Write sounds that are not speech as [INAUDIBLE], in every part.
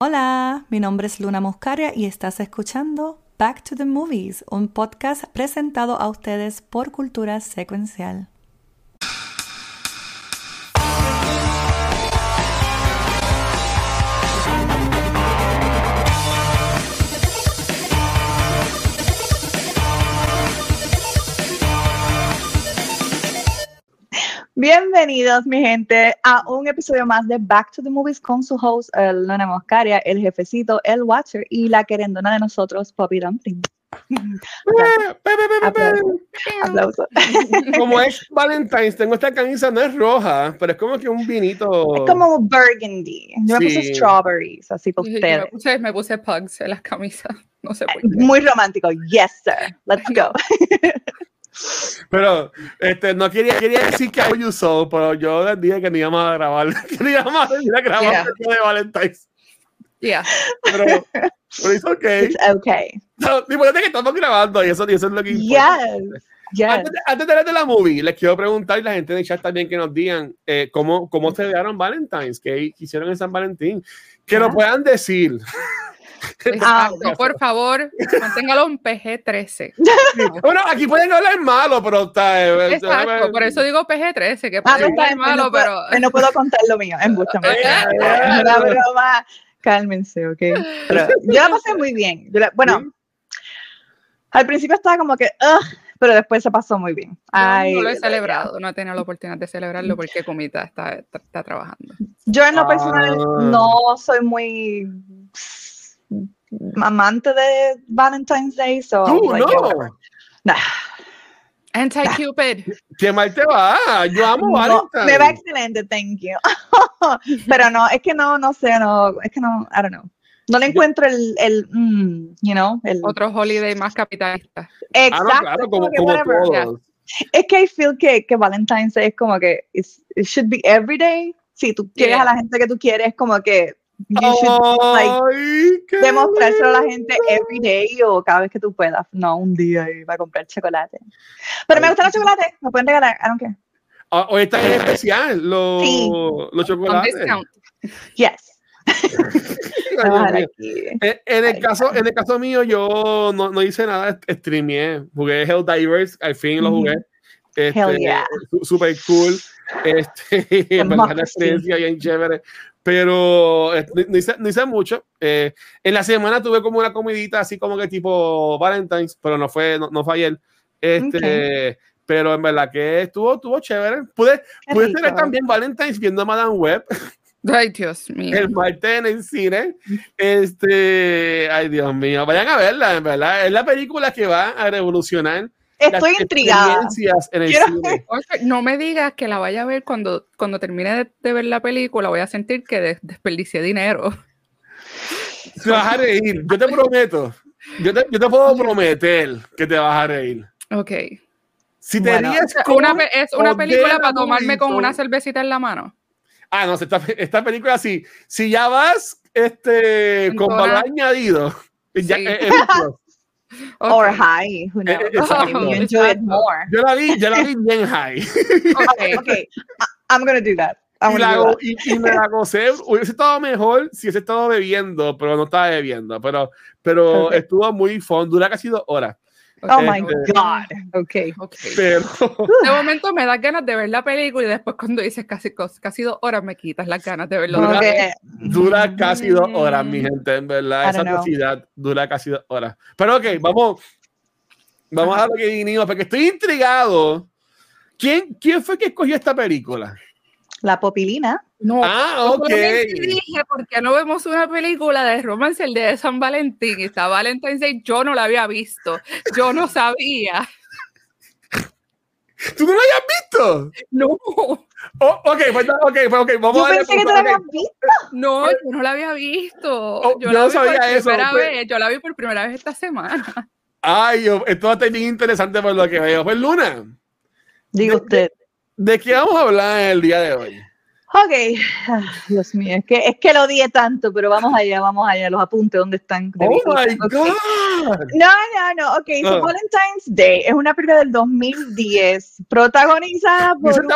Hola, mi nombre es Luna Muscaria y estás escuchando Back to the Movies, un podcast presentado a ustedes por Cultura Secuencial. Bienvenidos, mi gente, a un episodio más de Back to the Movies con su host, el Luna Moscaria, el jefecito, el Watcher y la querendona de nosotros, Poppy Dumpling. [LAUGHS] Como es Valentine's, tengo esta camisa, no es roja, pero es como que un vinito. Es como burgundy. Yo me puse strawberries, así por ustedes. Me puse, me puse pugs en las camisas. [LAUGHS] No sé por qué. Muy romántico. Yes, sir. Let's go. [LAUGHS] Pero este, no quería, quería decir que I so, pero yo les dije que no íbamos a grabar. [LAUGHS] Que no íbamos a grabar yeah. de Valentine's. Yeah. Pero, pero es okay. It's okay. No, importante que estamos grabando y eso, y eso es lo que importa. Yes. Antes, de, antes de hablar de la movie, les quiero preguntar y la gente de chat también que nos digan eh, cómo, cómo celebraron Valentine's, qué hicieron en San Valentín. Que nos puedan decir. [LAUGHS] Ah, por favor, manténgalo en PG-13. [LAUGHS] bueno, aquí pueden hablar malo, pero está. Eh, Exacto, por eso digo PG-13, que puede ah, malo, no pero. Puedo, no puedo contar lo mío, en mucha Una [LAUGHS] broma. Cálmense, ¿ok? Pero yo la pasé muy bien. bueno, al principio estaba como que, pero después se pasó muy bien. Ay, no lo he celebrado, no he tenido la oportunidad de celebrarlo porque Comita está, está, trabajando. Yo en lo personal ah. no soy muy amante de Valentine's Day, so ¿Tú, no? Nah. Anti-Cupid. [LAUGHS] ¿Qué mal te va? Yo amo Valentine's. Me va excelente, thank you. [LAUGHS] Pero no, es que no, no sé, no, es que no, I don't know. No le encuentro el, el mm, you know, el... Otro holiday más capitalista. Exacto. Ah, no, claro, como, como todos. Es que I feel que, que Valentine's Day es como que it should be every day. Si tú quieres yeah. a la gente que tú quieres, como que you should like, demostrárselo a la gente every day o cada vez que tú puedas, no un día y va a comprar chocolate. Pero me gustan los chocolates, me pueden regalar, I don't care. Uh, hoy está en especial los, sí. los chocolates. Yes. [LAUGHS] en, en, el caso, en el caso mío, yo no, no hice nada, streameé, jugué Helldivers, al fin lo jugué. Este, Hell yeah. Super cool. [LAUGHS] Este, [LAUGHS] una experiencia bien chévere pero eh, no, hice, no, hice, mucho. Eh, en la semana tuve como una comidita así como que tipo Valentine's, pero no fue, no, no fue ayer. Este, okay. Pero en verdad que estuvo, estuvo chévere. Pude, pude tener también Valentine's viendo Madame Web. [LAUGHS] Ay, Dios mío. El martes en el cine. Este, ay, Dios mío. Vayan a verla, en verdad. Es la película que va a revolucionar Estoy intrigada. En el cine. No me digas que la vaya a ver cuando, cuando termine de, de ver la película, voy a sentir que de, desperdicié dinero. Te vas a reír, yo te prometo. Yo te, yo te puedo prometer que te vas a reír. Ok. Si te bueno, ríes una, es una película para tomarme con una cervecita en la mano. Ah, no, esta, esta película sí. Si ya vas este, con valor añadido, ya, Sí. es, es Okay. Or high, who knows? Exacto. you enjoy it more. Yo la vi, yo la vi bien high. [LAUGHS] Okay, okay. I'm gonna do that. I'm y, la, do that. y, y me la gocé. Hubiese estado mejor si hubiese estado bebiendo, pero no estaba bebiendo. Pero, pero Okay. [LAUGHS] estuvo muy fun. Dura casi dos horas. Oh my god. Okay. Okay. Pero, De [LAUGHS] momento me da ganas de ver la película y después cuando dices casi, casi dos horas me quitas las ganas de verlo. Dura- Okay. dura casi dos horas, mi Mm. gente, en verdad. Esa velocidad dura casi dos horas. Pero ok, vamos. Vamos a lo que vinimos, porque estoy intrigado. ¿Quién, ¿Quién fue que escogió esta película? La popilina. No, Ah, ok. dije, ¿por qué no vemos una película de romance, el de San Valentín? Y está Valentine's Day, yo no la había visto, yo no sabía. [LAUGHS] ¿Tú no lo habías visto? No, Oh, ok, pues, ok, pues, ok, vamos Yo a darle pensé que la habías visto. no, yo no la había visto. Oh, yo yo la no sabía eso, primera pues. vez, yo la vi por primera vez esta semana. Ay, esto va a estar bien interesante por lo que veo. Pues, Luna, Digo usted. ¿de qué vamos a hablar el día de hoy? Ok, [SIGHS] Ah, Dios mío, es que, es que lo odié tanto, pero vamos allá, vamos allá, los apuntes, ¿dónde están? De Oh my. God. No, no, no, ok, so Ah. Valentine's Day es una película del 2010, protagonizada por un-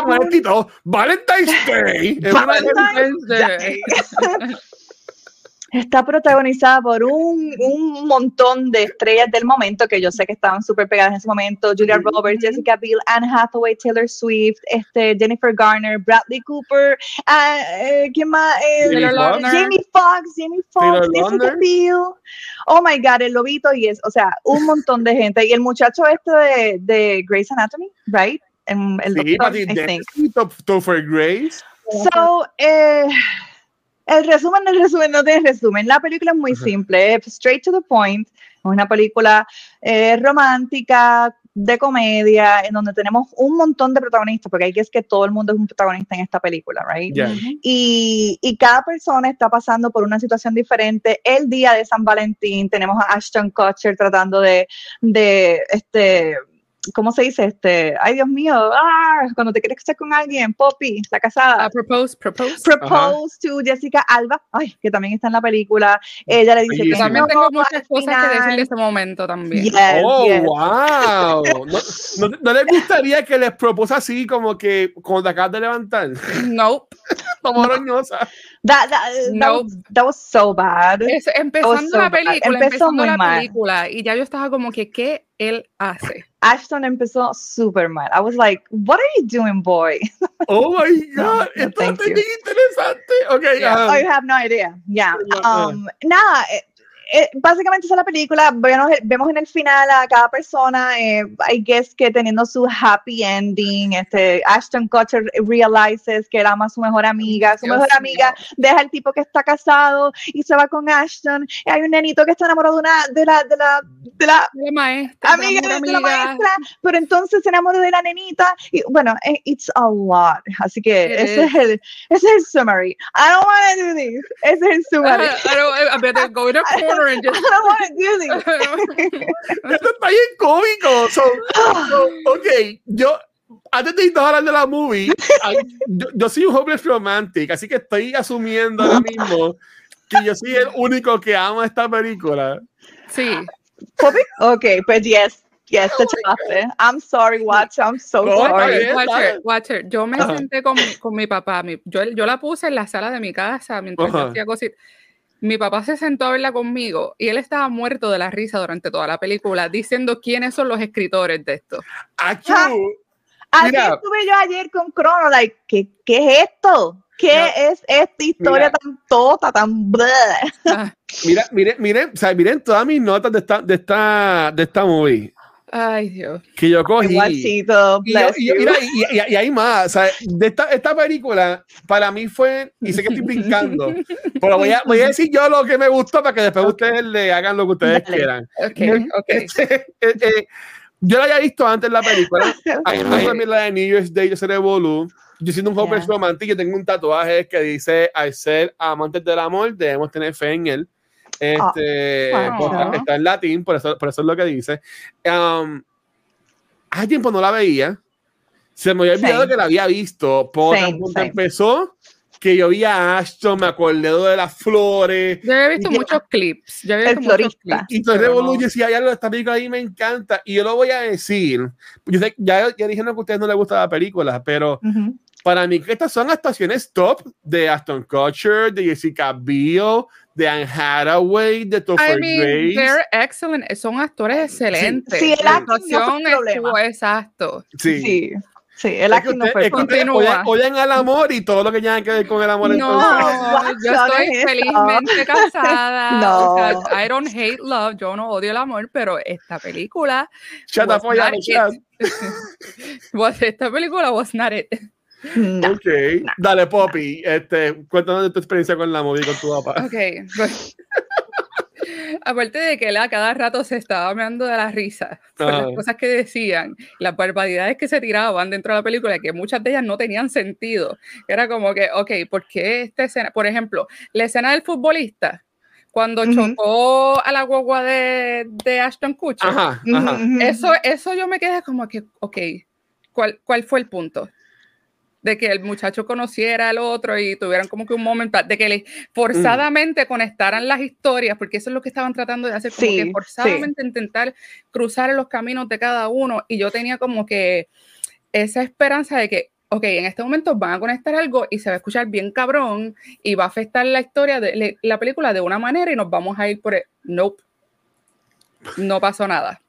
Valentine's Day. Valentine's Day. [LAUGHS] está protagonizada por un, un, montón de estrellas del momento que yo sé que estaban súper pegadas en ese momento. Julia Roberts, Jessica Biel, Anne Hathaway, Taylor Swift, este, Jennifer Garner, Bradley Cooper, uh, ¿quién más? Eh, Jamie Foxx, Jamie Foxx, Jessica Biel. Oh my God, el lobito y es, o sea, un montón de gente. Y el muchacho este de, de Grey's Anatomy, right? El, el sí, doctor, I Grace. So, eh, el resumen del resumen no tiene resumen. La película es muy simple, straight to the point. Es una película eh, romántica, de comedia, en donde tenemos un montón de protagonistas, porque hay que es que todo el mundo es un protagonista en esta película, right? Y, y, cada persona está pasando por una situación diferente. El día de San Valentín tenemos a Ashton Kutcher tratando de, de este ¿cómo se dice? Este, ay Dios mío, ah, cuando te quieres estar con alguien, Poppy, la casada. Uh, propose, propose. Propose to Jessica Alba, ay, que también está en la película. Ella le dice que también tengo muchas cosas que decir de ese momento también. oh, wow. [LAUGHS] ¿No, no, les gustaría que les propuso así como que cuando te acabas de levantar? Nope. Como roñosa. That, that, no. was, that, was, so bad. Es, empezando la película, empezando la película, y ya yo estaba como que, ¿qué él hace? Ashton empezó super mal. I was like, what are you doing, boy? [LAUGHS] Oh my God, no, esto es interesante. Okay, yeah. um, oh, you have no idea. Yeah. Um, nada, eh, eh, básicamente esa es la película, vemos, vemos, en el final a cada persona, eh, I guess que teniendo su happy ending, este, Ashton Kutcher realizes que era más su mejor amiga, su mejor amiga deja al tipo que está casado y se va con Ashton, y hay un nenito que está enamorado de una, de la, de la, de la, maestra, amiga, de, la maestra, pero entonces se enamora de la nenita, y bueno, eh, it's a lot, así que ese es. el, ese es el summary, I don't want to do this, ese es el summary. I don't, [LAUGHS] I go in a corner Esto está bien cómico. So, ok, yo antes de hablar de la movie, [LAUGHS] yo, soy un hopeless romantic, así que estoy asumiendo ahora mismo que yo soy el único que ama esta película. Sí. Ok, pues yes. Yes, te chavaste. I'm sorry, Watch. I'm so sorry. Watcher, Watcher. Yo me senté con, con mi papá. Mi, yo, yo la puse en la sala de mi casa mientras yo hacía cositas mi papá se sentó a verla conmigo y él estaba muerto de la risa durante toda la película, diciendo quiénes son los escritores de esto. ¡Achú! Así estuve yo ayer con Crono, like, ¿qué, qué es esto? ¿Qué es esta historia tan tota, tan ah. Mira, miren, miren, o sea, miren todas mis notas de esta, de esta, de esta movie. Ay, Dios. Que yo cogí. Igualcito, y, y, mira, y, y, hay más. O sea, de esta, esta película, para mí fue, y sé que estoy brincando, pero voy a, voy a decir yo lo que me gustó para que después ustedes le hagan lo que ustedes quieran. Ok, ok. [LAUGHS] Este, eh, eh, yo la había visto antes la película. A mí me también la de New Year's Day, yo seré Bolu. Yo siendo un joven yeah. romántico, yo tengo un tatuaje que dice, al ser amantes del amor, debemos tener fe en él. Este, Está en latín, por eso, por eso es lo que dice. Um, hace tiempo no la veía. Se me había olvidado que la había visto. Por cuando empezó, que yo vi a Ashton, me acordé de las flores. Yo había visto muchos clips. Yo había visto muchos clips. Y entonces no. yo decía, ya lo esta película ahí me encanta. Y yo lo voy a decir. Yo sé, ya, ya dijeron que a ustedes no les gusta la película, pero para mí que estas son actuaciones top de Aston Kutcher, de Jessica Biel, de Anne Hathaway, de Topher I mean, Grace. They're excellent. Son actores excelentes. Sí, sí la actuación estuvo exacto. Sí. sí. Sí, el acting no fue. Oyen al amor y todo lo que tenga que ver con el amor. No, [LAUGHS] yo estoy felizmente [LAUGHS] casada. No. O sea, I don't hate love. Yo no odio el amor, pero esta película. Shut up, [LAUGHS] Esta película was not it. No, ok, dale Poppy, este, cuéntanos de tu experiencia con la movie con tu papá. Ok, pues, aparte de que él a cada rato se estaba meando de la risa por las cosas que decían, las barbaridades que se tiraban dentro de la película, que muchas de ellas no tenían sentido. Era como que, ok, ¿por qué esta escena? Por ejemplo, la escena del futbolista, cuando chocó a la guagua de, de Ashton Kutcher. Eso, eso yo me quedé como que, ok, ¿cuál, ¿cuál fue el punto? De que el muchacho conociera al otro y tuvieran como que un momento, de que le forzadamente conectaran las historias, porque eso es lo que estaban tratando de hacer, como que forzadamente intentar cruzar los caminos de cada uno. Y yo tenía como que esa esperanza de que, ok, en este momento van a conectar algo y se va a escuchar bien cabrón y va a afectar la historia de la película de una manera y nos vamos a ir por el... Nope. No pasó nada.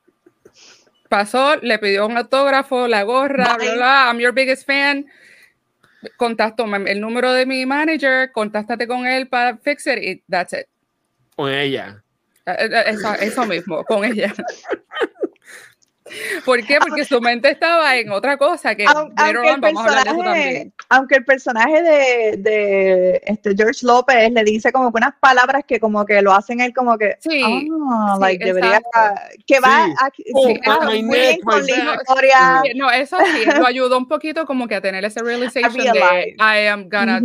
Pasó, le pidió un autógrafo, la gorra, bla, bla, I'm your biggest fan. Contacto el número de mi manager, contáctate con él para fix it y that's it. Con ella. Eh, eh, eso, eso mismo, con ella. [LAUGHS] ¿Por qué? Porque su mente estaba en otra cosa que aunque, el personaje, aunque el personaje de, de, este George López le dice como que unas palabras que como que lo hacen él como que sí, oh, like, debería que va a, oh, sí, con la historia no eso sí [LAUGHS] lo ayudó un poquito como que a tener ese realization de I am gonna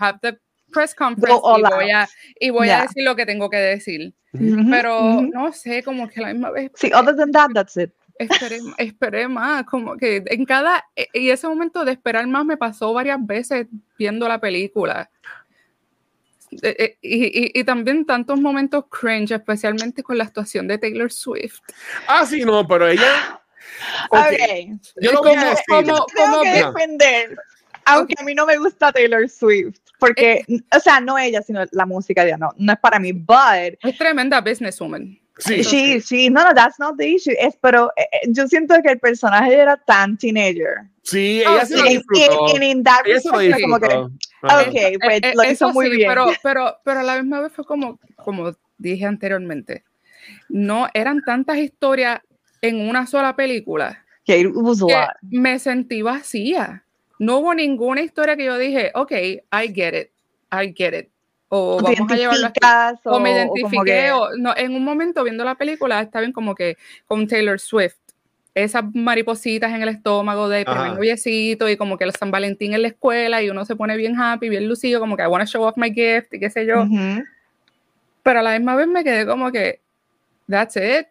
have the press conference y voy, a, y voy a decir lo que tengo que decir pero no sé como que a la misma vez sí other than that that's it esperé, esperé más, como que en cada, e, y ese momento de esperar más me pasó varias veces viendo la película. E, e, y, y, también tantos momentos cringe, especialmente con la actuación de Taylor Swift. Ah, sí, no, pero ella. Okay. Yo lo voy a decir. Como, como que defender, aunque a mí no me gusta Taylor Swift, porque, o sea, no ella, sino la música de ella, no, no es para mí, but. Es tremenda businesswoman. Sí, sí, sí, no, no, that's not the issue. Es, pero eh, eh, yo siento que el personaje era tan teenager. Sí, ella oh, se lo disfrutó. En, en, that ella se lo como que, ok, pues lo hizo muy bien. Pero, pero, pero a la misma vez fue como, como dije anteriormente, no eran tantas historias en una sola película que me sentí vacía. No hubo ninguna historia que yo dije, ok, I get it, I get it o vamos a llevarlo así. O, me identifiqué, o, no, en un momento viendo la película está bien como que con Taylor Swift, esas maripositas en el estómago de primer noviecito y como que los San Valentín en la escuela y uno se pone bien happy, bien lucido, como que I want to show off my gift y qué sé yo. Pero a la misma vez me quedé como que, that's it.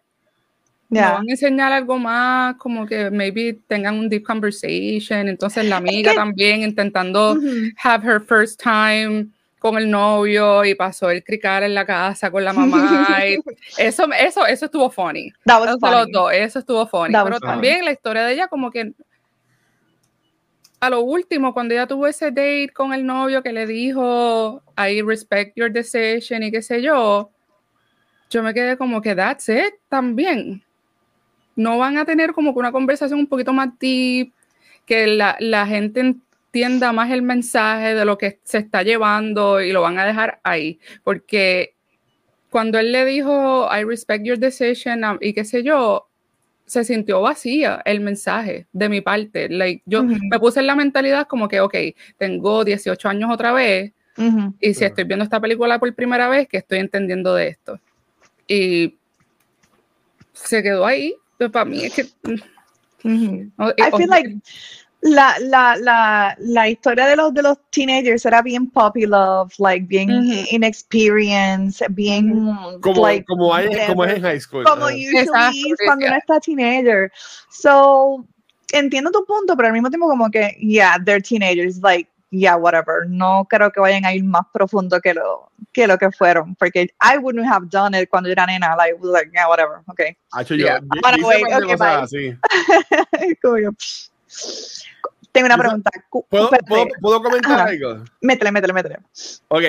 No van a enseñar algo más, como que maybe tengan un deep conversation. Entonces la amiga también intentando have her first time con el novio y pasó el cricar en la casa con la mamá. Y [LAUGHS] eso, eso, eso estuvo funny. That funny. eso estuvo funny. Pero también la historia de ella como que a lo último, cuando ella tuvo ese date con el novio que le dijo, I respect your decision y qué sé yo, yo me quedé como que that's it también. No van a tener como que una conversación un poquito más deep, que la, la gente entienda más el mensaje de lo que se está llevando y lo van a dejar ahí. Porque cuando él le dijo, I respect your decision um, y qué sé yo, se sintió vacía el mensaje de mi parte. Like, yo me puse en la mentalidad como que, ok, tengo 18 años otra vez y si estoy viendo esta película por primera vez, que estoy entendiendo de esto. Y se quedó ahí. para mí es que... I feel like la, la, la, la historia de los, de los teenagers era bien puppy love, like bien inexperienced, bien como, like, como, hay, como es en high school. Como uh. usually cuando uno está teenager. So, entiendo tu punto, pero al mismo tiempo como que, yeah, they're teenagers, like, yeah, whatever. No creo que vayan a ir más profundo que lo que, lo que fueron, porque I wouldn't have done it cuando era nena, like, like yeah, whatever, okay. Hacho, yo, yeah. yo, okay, bye. Así. [LAUGHS] Tengo una pregunta. ¿Puedo, ¿puedo, comentar algo? Métele, métele, métele. Ok.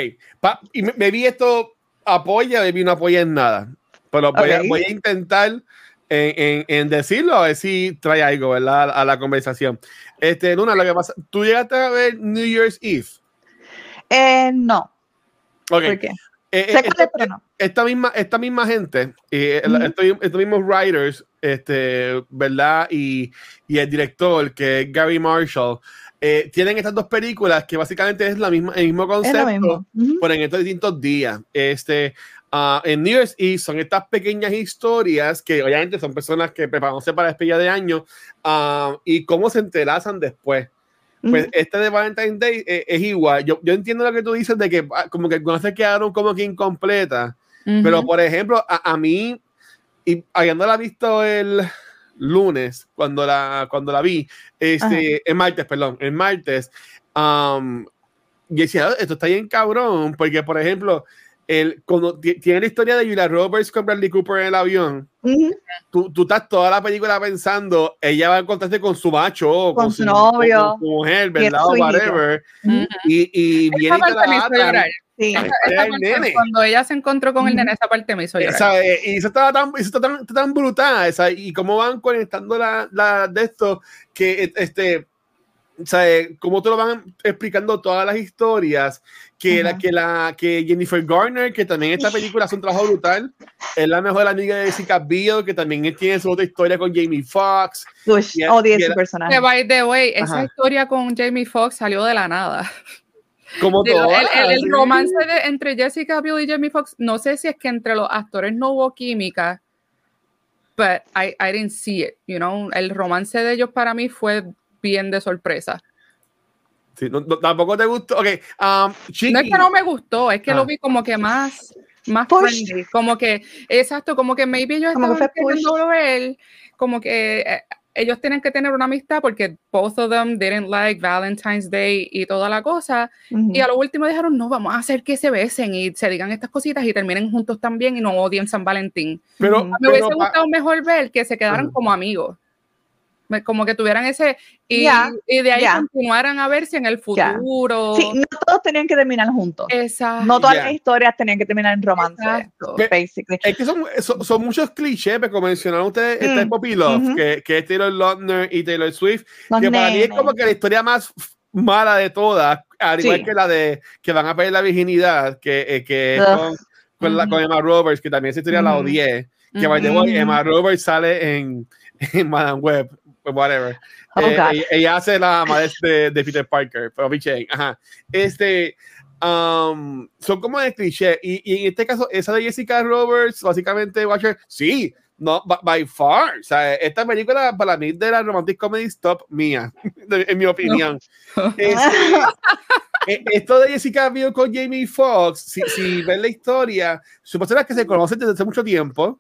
y me, vi esto apoya, me vi no apoya en nada. Pero voy, a, voy a, intentar en, en, decirlo a ver si trae algo, ¿verdad? A, la conversación. Este, Luna, lo que pasa, ¿tú llegaste a ver New Year's Eve? Eh, no. Ok. ¿Por qué? Eh, eh esta, esta, misma, esta misma gente, eh, estos, mismos writers, este, ¿verdad? Y, y, el director, que es Gary Marshall, eh, tienen estas dos películas que básicamente es la misma, el mismo concepto, pero en estos distintos días. Este, uh, en New Year's Eve son estas pequeñas historias que obviamente son personas que preparándose para despedida de año uh, y cómo se entrelazan después. Pues este de Valentine's Day eh, es igual. Yo, yo, entiendo lo que tú dices de que ah, como que algunas se quedaron como que incompletas. Pero por ejemplo, a, a, mí, y habiéndola visto el lunes, cuando la, cuando la vi, este, el martes, perdón, el martes, um, y decía, esto está bien cabrón, porque por ejemplo, el, cuando tiene la historia de Julia Roberts con Bradley Cooper en el avión, tú, tú, estás toda la película pensando, ella va a encontrarse con su macho, con, su, novio, con, su mujer, ¿verdad? O whatever. Y, y viene y la Sí. cuando ella se encontró con el nene, esa parte me hizo llorar. Eh, y eso estaba tan, eso está tan, tan brutal, esa, y cómo van conectando la, la de esto, que este, sea, eh, cómo te lo van explicando todas las historias, que, la, que, la, que Jennifer Garner, que también esta película hace un trabajo brutal, es la mejor amiga de Jessica Biel, que también tiene su otra historia con Jamie Foxx. Odio ese personaje. By the way, esa historia con Jamie Foxx salió de la nada. Como todo. El, romance entre Jessica Biel y Jamie Foxx, no sé si es que entre los actores no hubo química, but I, I didn't see it, you know. El romance de ellos para mí fue bien de sorpresa. Sí, tampoco te gustó. Okay, um, no es que no me gustó, es que lo ah. vi como que más, más friendly, como que, exacto, como que maybe yo estaba queriendo ver, como que eh, ellos tienen que tener una amistad porque both of them didn't like Valentine's Day y toda la cosa. Y a lo último dijeron, no, vamos a hacer que se besen y se digan estas cositas y terminen juntos también y no odien San Valentín. Pero, me hubiese gustado mejor ver que se quedaran como amigos como que tuvieran ese y, y de ahí continuaran a verse en el futuro. Sí, no todos tenían que terminar juntos. Exacto. No todas las historias tenían que terminar en romance. Basically. Es que son, son, muchos clichés, como mencionaron ustedes, este mm. Poppy Love, que, que, es Taylor Lautner y Taylor Swift, que para mí es como que la historia más mala de todas, al igual que la de que van a perder la virginidad, que, eh, que con, con, la, con, Emma Roberts, que también esa historia la odié, que by the way, Emma Roberts sale en, [LAUGHS] en Madame Web pues whatever. Oh, eh, ella, hace la madre de, de, Peter Parker, pero biche, ajá. Este, um, son como de cliché. Y, y, en este caso, esa de Jessica Roberts, básicamente, Watcher, sí, no, by far. O sea, esta película para mí de la romantic comedy stop mía, [LAUGHS] en mi opinión. [LAUGHS] Este, e, esto de Jessica vio con Jamie Foxx, si, si ves la historia, personas que se conocen desde hace mucho tiempo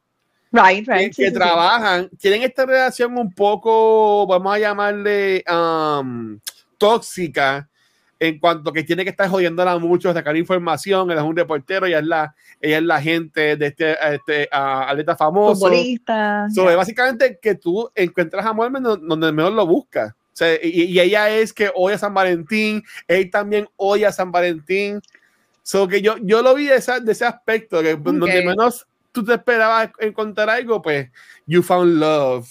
Right, right. Que, trabajan, tienen esta relación un poco, vamos a llamarle um, tóxica, en cuanto que tiene que estar jodiéndola mucho, sacar información, él es un reportero, ella es la, ella es la gente de este, este uh, atleta famoso. Futbolista. Básicamente que tú encuentras amor donde mejor lo buscas. O sea, y, ella es que odia a San Valentín, él también odia a San Valentín. So que yo, yo lo vi de, esa, de ese aspecto, que donde menos tú te esperabas encontrar algo, pues you found love,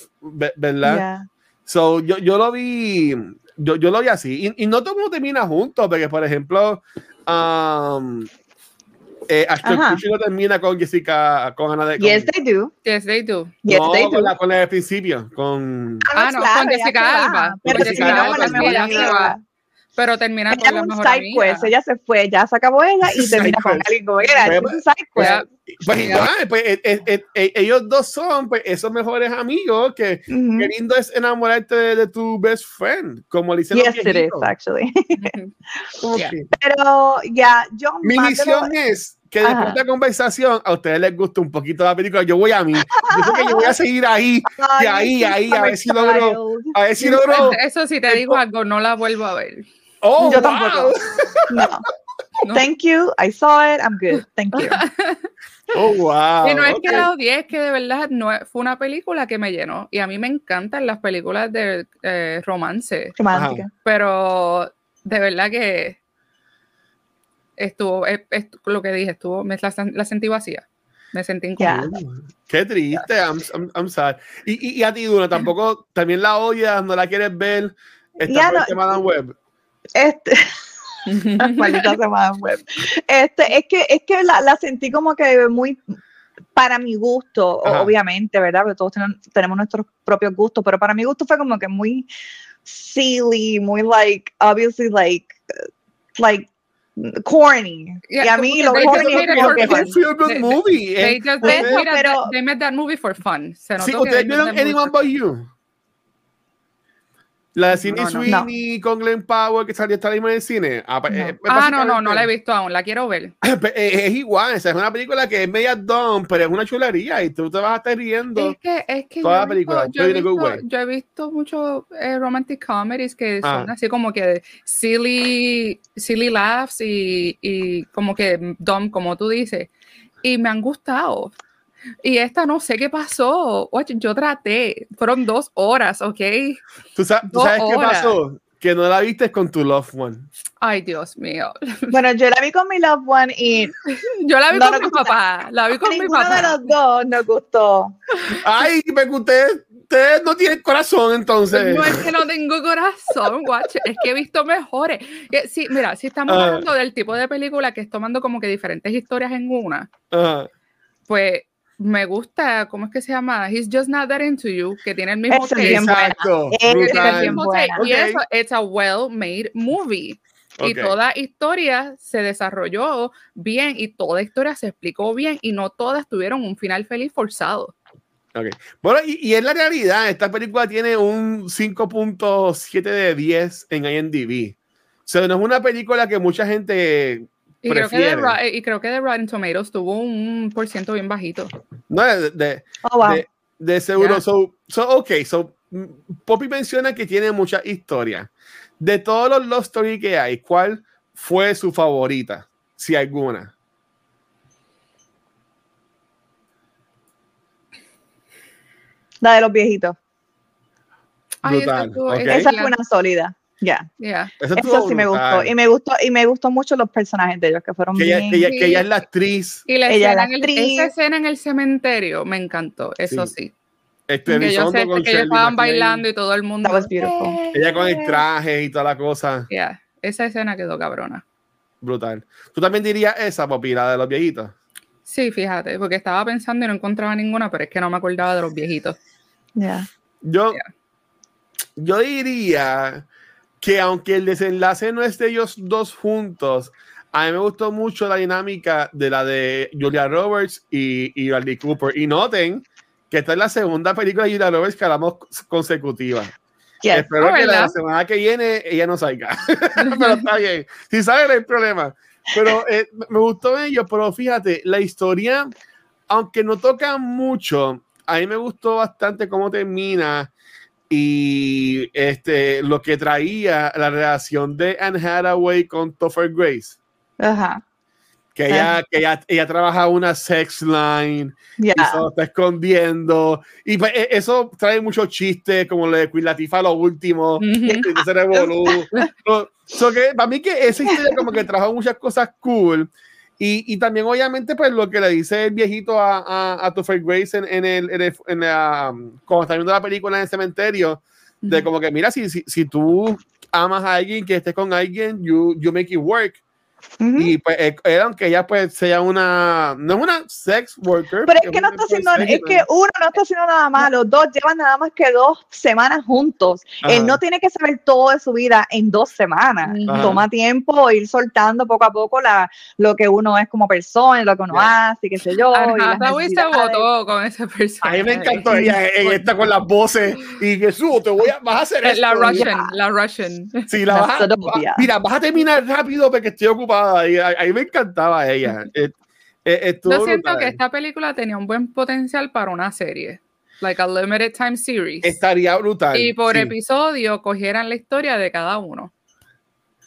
¿verdad? So, yo, yo lo vi, yo, yo lo vi así. Y, no todo el mundo termina juntos, porque, por ejemplo, um, eh, Ashton Kutcher no termina con Jessica, con Ana de. Con, yes, they do. Yes, they do. Yes, no, they do. Con la, con la de principio, con. Ah, ah no, con Jessica Alba. Pero Jessica Alba, pero termina con la mejor amiga. ella se fue, ya se acabó ella y termina con alguien como era. Es un side Pues, pues eh, eh, eh, ellos dos son pues, esos mejores amigos que qué lindo es enamorarte de, tu best friend, como le dicen yes, it is, actually. [LAUGHS] Pero ya, yo Mi misión es que después de esta conversación a ustedes les guste un poquito la película, yo voy a mí. Yo que yo voy a seguir ahí, y ahí, ahí, a ver si logro. A ver si logro. Eso sí te digo algo, no la vuelvo a ver. Oh, Yo tampoco. [LAUGHS] No. Thank you. I saw it. I'm good. Thank you. [LAUGHS] Oh, wow. Y no es que la odié, es que de verdad no, fue una película que me llenó. Y a mí me encantan las películas de eh, romance. Romántica. Pero de verdad que estuvo, es, lo que dije, estuvo, me la, sentí vacía. Me sentí incómoda. Qué triste, I'm, I'm, sad. Y, y, a ti, Duna, tampoco, también la odias, no la quieres ver. Está yeah, no, web. Este. web. [LAUGHS] Este, es que, es que la, la, sentí como que muy para mi gusto, obviamente, ¿verdad? Porque todos tenemos, nuestros propios gustos, pero para mi gusto fue como que muy silly, muy like, obviously like, like corny. y a mí lo corny es como que good movie. They, eh, just, they, pero, they made that movie for fun. sí, ustedes vieron Anyone But You. La de Sidney Sweeney con Glenn Powell que salió esta misma en el cine. Ah, pues, eh, ah no, no, no la he visto aún, la quiero ver. [LAUGHS] Pues, es, igual, esa es una película que es media dumb, pero es una chulería y tú te vas a estar riendo. Es que, es que toda la película. Yo, he visto, yo he visto muchos eh, romantic comedies que son ah. así como que silly, silly laughs y, y como que dumb, como tú dices. Y me han gustado. Y esta no sé qué pasó. Oye, yo traté. Fueron dos horas, ¿ok? ¿Tú, sabes qué pasó? Que no la viste con tu loved one. Ay, Dios mío. [LAUGHS] Bueno, yo la vi con mi loved one y. Yo la vi con mi papá. La vi con mi papá. de los dos nos gustó. Ay, me ustedes, ustedes no tienen corazón entonces. No es que no tengo corazón, guache. Es que he visto mejores. Sí, mira, si estamos ah. hablando del tipo de película que es tomando como que diferentes historias en una, pues me gusta, ¿cómo es que se llama? He's Just Not That Into You, que tiene el mismo taste. Exacto. Y eso, it's a well-made movie. Y toda historia se desarrolló bien y toda historia se explicó bien y no todas tuvieron un final feliz forzado. Okay. Bueno, y, y en la realidad, esta película tiene un 5.7 de 10 en IMDb. O sea, no es una película que mucha gente y creo, que de, y creo que de Rotten Tomatoes tuvo un por ciento bien bajito. No, de, de, oh, de, seguro. So, so, ok, so Poppy menciona que tiene mucha historia. De todos los Love Story que hay, ¿cuál fue su favorita? Si alguna. La de los viejitos. Esa fue una sólida. Ya. Eso, sí me gustó. Y me gustó, y me gustó mucho los personajes de ellos, que fueron que bien. Ella, que ella es la actriz. Y la ella escena, esa escena en el cementerio me encantó, eso sí. Este, que ellos, que ellos estaban bailando y todo el mundo. Ella con el traje y toda la cosa. Yeah. Esa escena quedó cabrona. Brutal. ¿Tú también dirías esa, Popi, la de los viejitos? Sí, fíjate, porque estaba pensando y no encontraba ninguna, pero es que no me acordaba de los viejitos. Ya. Yo, yo diría que aunque el desenlace no es de ellos dos juntos, a mí me gustó mucho la dinámica de la de Julia Roberts y, y Bradley Cooper. Y noten que esta es la segunda película de Julia Roberts que hablamos consecutiva. Espero oh, que la semana que viene ella no salga. [LAUGHS] pero está [LAUGHS] bien. Si sale, no hay problema. Pero eh, me gustó ello, pero fíjate, la historia, aunque no toca mucho, a mí me gustó bastante cómo termina y este, lo que traía la relación de Anne Hathaway con Topher Grace. Ajá. Que ella, que ella, ella, trabaja una sex line y se lo está escondiendo. Y pues, e, eso trae muchos chistes, como lo de Queen Latifah, lo último, uh [LAUGHS] so, que, para mí que esa historia como que trajo muchas cosas cool. Y, y, también, obviamente, pues lo que le dice el viejito a, a, a Topher Grace en, en, el, en, el, en la, cuando está viendo la película en el cementerio, de como que, mira, si, si, si, tú amas a alguien, que estés con alguien, you, you make it work. Y pues, eh, era aunque ella pues sea una, no es una sex worker. Pero es que no está haciendo, es que uno no está haciendo nada malo, dos llevan nada más que dos semanas juntos. Él no tiene que saber todo de su vida en dos semanas. Toma tiempo ir soltando poco a poco la, lo que uno es como persona, lo que uno hace, y qué sé yo. Ajá, y se votó con esa persona. A mí me encantó ella en esta con las voces y Jesús, te voy a, vas a hacer esto. La Russian, la Russian. Sí, la vas a, mira, vas a terminar rápido porque estoy ocupado Ahí, me encantaba ella. [LAUGHS] Eh, eh, Yo siento que esta película tenía un buen potencial para una serie. Like a limited time series. Estaría brutal. Y por episodio cogieran la historia de cada uno.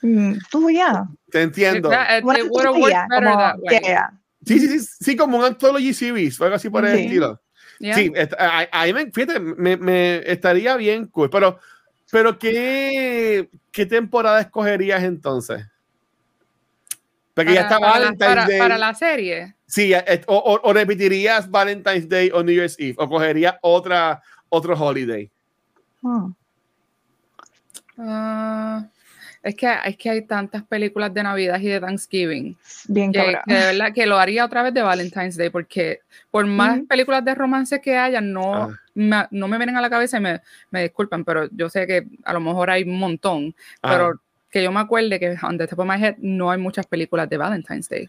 Mm, tú ya. Te entiendo. Sí, sí, sí, sí, como un anthology series o algo así por el estilo. Sí, ahí me, fíjate, me, me, estaría bien cool. Pero, pero ¿qué, ¿qué temporada escogerías entonces? Porque ya está Valentine's Day. Para la serie. Sí, eh, o, o, repetirías Valentine's Day o New Year's Eve, o cogerías otra, otro holiday. Hmm. Ah, es, que, es que hay tantas películas de Navidad y de Thanksgiving. Bien que, de verdad que lo haría otra vez de Valentine's Day, porque por más películas de romance que haya, no, ah. me, no me vienen a la cabeza y me, me disculpan, pero yo sé que a lo mejor hay un montón, pero que yo me acuerde que on the top of my head no hay muchas películas de Valentine's Day.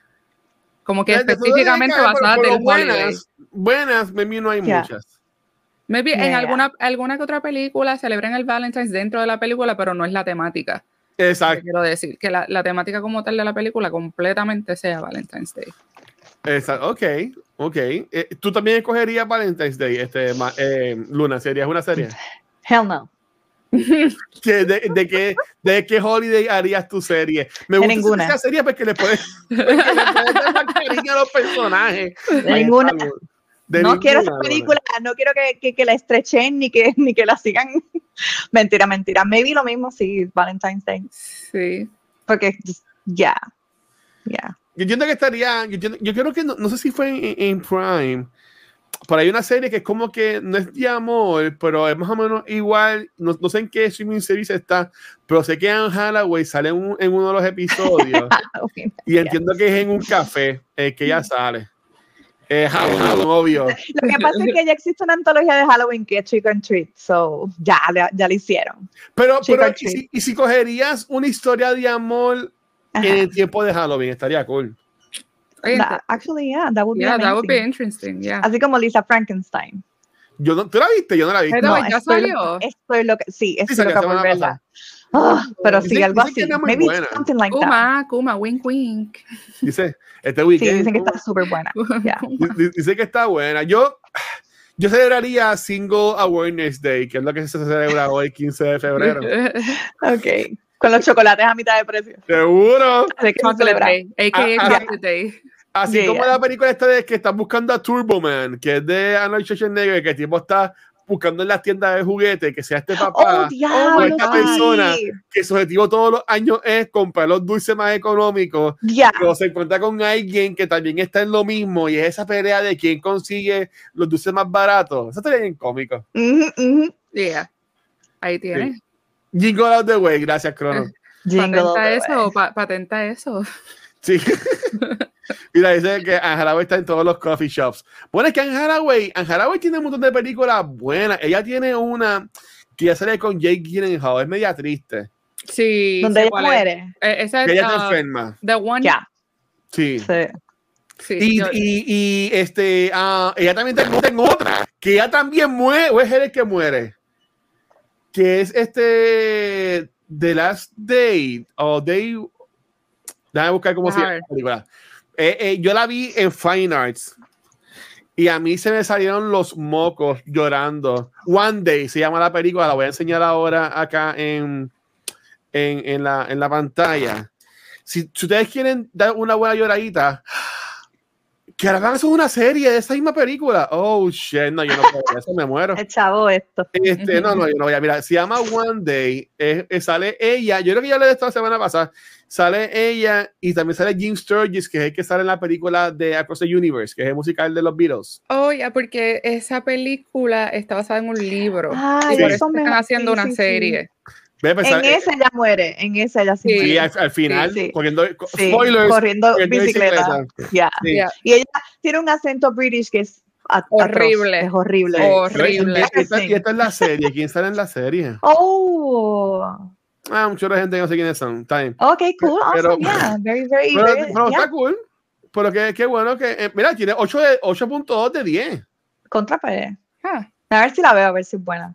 Como que específicamente basadas del buenas, buenas, maybe no hay muchas. Maybe en alguna, alguna que otra película celebren el Valentine's dentro de la película, pero no es la temática. Exacto. Quiero decir que la, la, temática como tal de la película completamente sea Valentine's Day. Exacto, ok, ok. Eh, ¿Tú también escogerías Valentine's Day, este, eh, Luna? ¿Serías una serie? Hell no. [LAUGHS] ¿De, de, qué, ¿De qué holiday harías tu serie? Me gusta ninguna. esa serie porque le puedes, porque le puedes dar cariño a los personajes. De ninguna. De no ninguna, quiero esa película, no quiero que, que, que, la estrechen ni que, ni que la sigan. [LAUGHS] mentira, mentira. Maybe lo mismo si Valentine's Day. Sí. Porque ya, ya. Yeah. Yo entiendo que estaría, yo, yo creo que no, no, sé si fue en, en Prime, pero hay una serie que es como que no es de amor, pero es más o menos igual, no, no sé en qué streaming service está, pero sé que Anne Hathaway sale en, en uno de los episodios [LAUGHS] okay, y entiendo que es en un café eh, que ella sale. Eh, Halloween, obvio. Lo que pasa es que ya existe una antología de Halloween que es Trick Treat, so ya, ya lo hicieron. Pero, pero ¿y si, ¿y si cogerías una historia de amor Ajá. en el tiempo de Halloween, estaría cool. That, actually, yeah, that would be yeah, amazing. that would be interesting, yeah. Así como Lisa Frankenstein. Yo no, ¿Tú la viste? Yo no la vi. Pero no, ya estoy, salió. Estoy lo que, sí, estoy Sí, loca salió por semana verla. Oh, pero sí, algo así. Maybe buena. something like that. Kuma, wink, wink. Dice, este Sí, dicen que está súper buena. [LAUGHS] Yeah. Di- Dice que está buena. Yo, yo celebraría Single Awareness Day, que es lo que se celebra hoy, 15 de febrero. [LAUGHS] Ok. Con los chocolates a mitad de precio. Seguro. Así que se celebra. A.k.a. Chocolate Day. Así Yeah, como yeah. la película esta de que están buscando a Turbo Man, que es de Arnold Schwarzenegger, que el tipo está buscando en las tiendas de juguetes que sea este papá Oh, diablo, o esta sí. persona que su objetivo todos los años es comprar los dulces más económicos Ya. pero se encuentra con alguien que también está en lo mismo y es esa pelea de quién consigue los dulces más baratos. Eso estaría bien cómico. Ujú, ujú. Yeah. Ahí tienes. Jingle out the way, gracias, Crono. Patenta the eso, way. pa- patenta eso. Sí. [LAUGHS] Mira, dice que Anne Hathaway está en todos los coffee shops. Bueno, es que Anne Hathaway, Anne Hathaway tiene un montón de películas buenas. Ella tiene una que ya sale con Jake Gyllenhaal, es media triste. Sí. Donde ella es. muere. Eh, esa Que es ella está uh, enferma. The One. Ya. Sí. Sí. Sí, Y, yo- y, y, este, ah, ella también está en otra, que ella también muere, o es él el que muere, que es este The Last Day, o Day, déjame buscar cómo se llama la película. Eh, eh, yo la vi en Fine Arts y a mí se me salieron los mocos llorando. One Day se llama la película, la voy a enseñar ahora acá en, en, en, la, en la pantalla. Si, si ustedes quieren dar una buena lloradita, que ahora van a hacer una serie de esa misma película. Oh, shit, no, yo no puedo, ver eso me muero. [LAUGHS] El chavo esto. Este, no, no, yo no voy a mirar. Se llama One Day. sale ella. Yo creo que ya hablé de esto la semana pasada. Sale ella y también sale Jim Sturgis, que es el que sale en la película de Across the Universe, que es el musical de los Beatles. Oh, ya, porque esa película está basada en un libro. Ah, y Sí. por eso eso me- están haciendo sí, una sí, sí. serie. Ve, pues, En sale- esa ella muere. En esa ella sí, Sí. muere. sí, al, al final, Sí, sí. corriendo, Sí, spoilers, corriendo corriendo bicicleta. Ya. Sí. Ya. Y ella tiene un acento british que es atroz, Horrible. Es horrible. Horrible. Y esta, y esta es la serie. ¿Quién sale en la serie? [LAUGHS] Oh. Ah, mucha gente que no sé quiénes son. Está bien. Okay, cool. Pero- Awesome. yeah. Very, very, Pero, very- pero yeah. está cool. Pero qué, qué bueno que. eh, mira, tiene 8 de 8.2 de 10. Contra pues. Ah, A ver si la veo, a ver si es buena.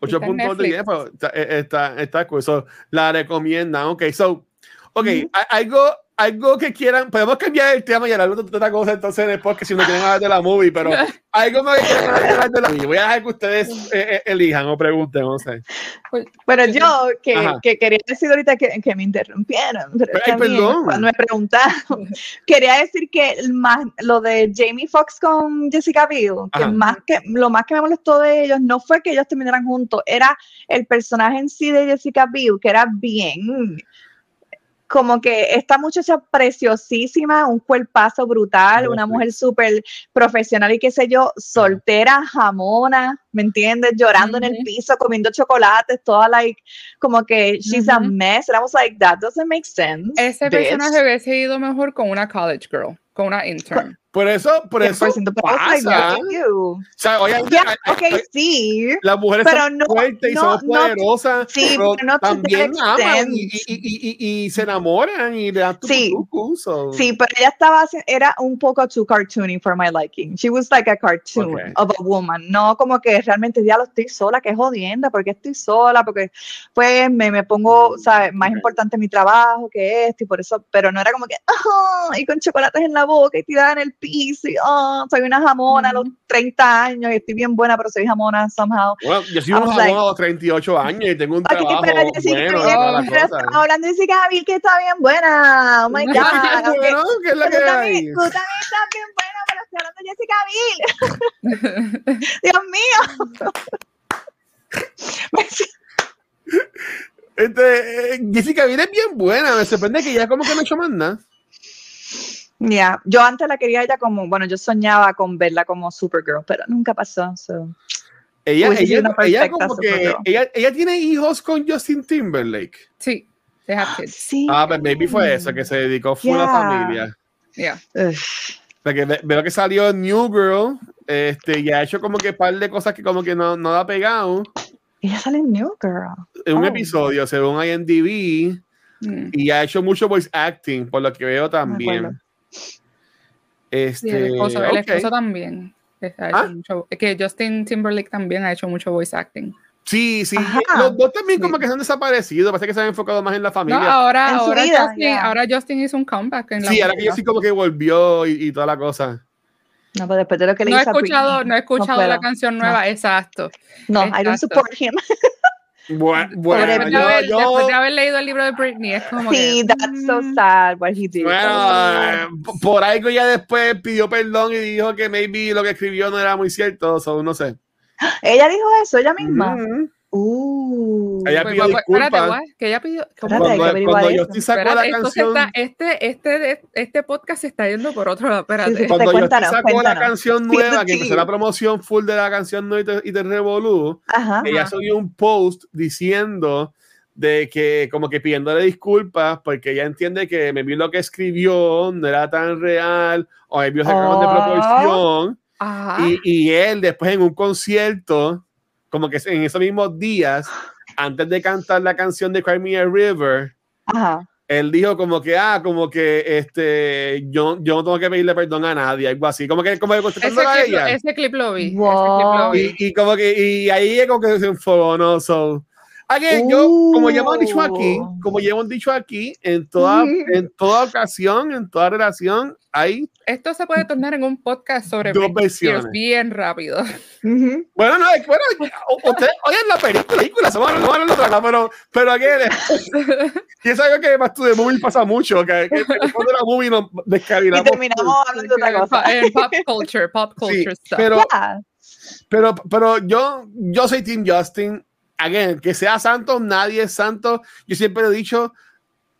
8.2 de Netflix. 10, pero está, eh, está, está cool. So, la recomiendan. Ok, so. Ok, Ujú. a- algo, algo que quieran. Podemos cambiar el tema y hablar de otra cosa entonces después, que si no quieren hablar de la movie, pero [LAUGHS] algo más que quieran hablar de la movie. Voy a dejar que ustedes eh, eh, elijan o pregunten, no sé. Bueno, yo que, quería decir ahorita que, que me interrumpieron, pero Ay, perdón. cuando me preguntaron, [LAUGHS] quería decir que más, lo de Jamie Foxx con Jessica Biel, que Ajá. más que lo más que me molestó de ellos no fue que ellos terminaran juntos, era el personaje en sí de Jessica Biel, que era bien como que esta muchacha preciosísima, un cuerpazo brutal, una mujer súper profesional y qué sé yo, soltera, jamona, ¿me entiendes? Llorando en el piso, comiendo chocolates, toda like, como que she's a mess. And I was like, that doesn't make sense. ese bitch. personaje hubiese ido mejor con una college girl, con una intern. Por eso, por eso pasa. O sea, oye, yeah, okay, sí. Las mujeres pero son no, fuertes y no, son poderosas, sí, pero, pero no también aman y, y, y, y, se enamoran y le dan tu sí, curso. Sí, pero ella estaba, era un poco too cartoony for my liking. She was like a cartoon okay. of a woman. No como que realmente ya lo estoy sola, que jodienda, porque estoy sola, porque pues me, me pongo, ¿sabes? Más okay. importante mi trabajo que esto y por eso, pero no era como que, oh, y con chocolates en la boca y tirada en el piso y oh, soy una jamona a los 30 años y estoy bien buena, pero soy jamona somehow. Bueno, yo soy una jamona like, a los 38 años y tengo un okay, trabajo pero Jessica, bueno. Pero, pero estamos hablando de Jessica Biel que está bien buena. Oh my [LAUGHS] God. Okay. Bueno, ¿qué es la que hay? Tú también estás bien buena, pero estoy hablando de Jessica Biel. [LAUGHS] Dios mío. Este, eh, Jessica Biel es bien buena, me sorprende que ya como que no ha hecho más nada. Ya, yeah. yo antes la quería ella como, bueno, yo soñaba con verla como Supergirl, pero nunca pasó. So. Ella, ella, ella, como que, ella, ella, tiene hijos con Justin Timberlake. Sí, they have kids. [GASPS] Sí. Ah, pues maybe fue eso, que se dedicó full yeah. a la familia. Yeah. Porque veo que salió New Girl, este, y ha hecho como que un par de cosas que como que no, no ha pegado. Ella sale en New Girl. En un oh. episodio, según IMDb, mm. y ha hecho mucho voice acting, por lo que veo también. Este, sí, el esposo, okay. el esposo también. ¿Ah? Mucho, que Justin Timberlake también ha hecho mucho voice acting. Sí, sí. Ajá. Los dos también como que se han desaparecido. Parece que se han enfocado más en la familia. No, ahora, ahora, vida, Justin, yeah. ahora, Justin, hizo un comeback. En la sí, ahora que yo sí como que volvió y, y, toda la cosa. No, pero después de lo que le no hizo he escuchado, No he escuchado no la canción nueva, no. exacto. No, exacto. I don't support him. [LAUGHS] Bueno, bueno después, de haber, yo, después, de haber, leído el libro de Britney, es como. Sí, que, that's so sad what he did. Bueno, oh. por algo ya después pidió perdón y dijo que maybe lo que escribió no era muy cierto, so, no sé. [GASPS] Ella dijo eso, ella misma. Mm -hmm. Uh, ella pidió disculpas. Espérate, que ella pidió. Cuando, cuando yo estoy sacó la canción. Está, este, este, este podcast se está yendo por otro lado. Espérate. Sí, sí, cuando yo sacó cuéntanos. la canción nueva, que empezó la promoción full de la canción nueva y te, y te revolú, Ajá, ella ajá. subió un post diciendo de que como que pidiéndole disculpas porque ella entiende que me vi lo que escribió no era tan real o hay vio sacaron Oh. de proporción Ajá. y, y él después en un concierto como que en esos mismos días antes de cantar la canción de Cry Me a River Ajá. él dijo como que, ah, como que este, yo, yo no tengo que pedirle perdón a nadie, algo así, como que, como que Ese contestando a clip, ella. ese clip lo vi. Wow. Ese clip lo vi. Y, y como que, y ahí como que se enfocó, ¿no? So, again, yo, como ya hemos dicho aquí, Uh. como ya hemos dicho aquí, en toda, Mm. [LAUGHS] en toda ocasión, en toda relación, hay, Esto se puede tornar en un podcast sobre Dos versiones. bien rápido. Ujú. bueno, no, es- bueno, ustedes oyen la película, película, se van a de otra, pero, pero again, [LAUGHS] y es algo que más tú de movie pasa mucho, que, que después de la movie nos Y descarrilamos. terminamos hablando de otra cosa. En pop culture, pop culture Sí, stuff. pero, Yeah. Pero, pero yo, yo soy Team Justin. Again, que sea santo, nadie es santo. Yo siempre he dicho,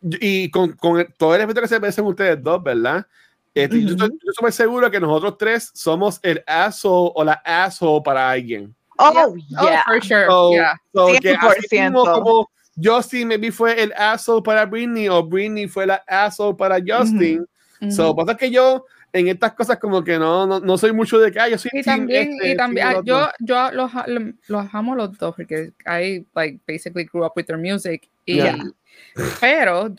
y con, con todo el respeto que se merecen ustedes dos, ¿verdad? Este, yo, Ujú. estoy, yo estoy súper seguro que nosotros tres somos el asshole o la asshole para alguien. Oh, Oh, yeah. for sure. So, yeah. so que así 100%. mismo como Justin maybe fue el asshole para Britney o Britney fue la asshole para Justin. Ujú. So, pasa que yo en estas cosas como que no, no, no soy mucho de que, ah, yo soy Y también, este, y también ah, yo, yo los, lo- los amo los dos porque I like basically grew up with their music. Y, Yeah. [LAUGHS] Pero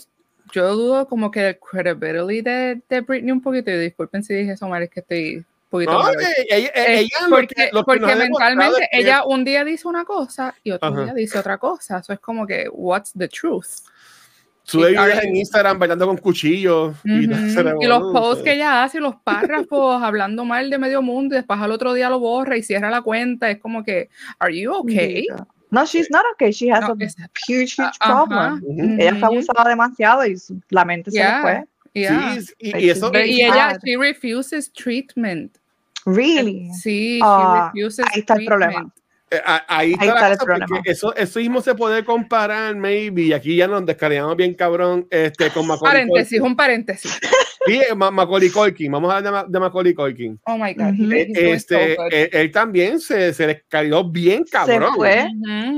yo dudo como que el credibility de, de Britney un poquito. Y disculpen si dije eso mal, es que estoy un poquito. No, eh, ella, Eh, ella lo porque que- lo que porque ha demostrado mentalmente ella un día dice una cosa y otro Ajá. día dice otra cosa. Eso es como que, what's the truth? Sube Y videos en Instagram bailando con cuchillos. y, Ujú. [LAUGHS] se Y los posts que ella hace, y los párrafos [LAUGHS] hablando mal de medio mundo y después al otro día lo borra y cierra la cuenta. Es como que, ¿Are you okay? No, she's not okay. She has No, a huge, huge Ajá. problem. Ujú. Ella fue abusada demasiado y su- la mente se Yeah. le fue. Yeah. Sí, y, y eso. Y ella, she refuses treatment. Really? Sí, Ah, she refuses ahí está el problema. Eh, ahí está, la el cosa, porque. Eso, eso mismo se puede comparar, maybe. Y aquí ya nos descargamos bien cabrón este, con Macaulay Paréntesis, Culkin. un paréntesis. Sí, eh, Ma- Macaulay Culkin. Vamos a hablar de, Ma- de Macaulay Culkin. Oh my God. Eh, Este, so él, él también se, se descargó bien cabrón. Se fue.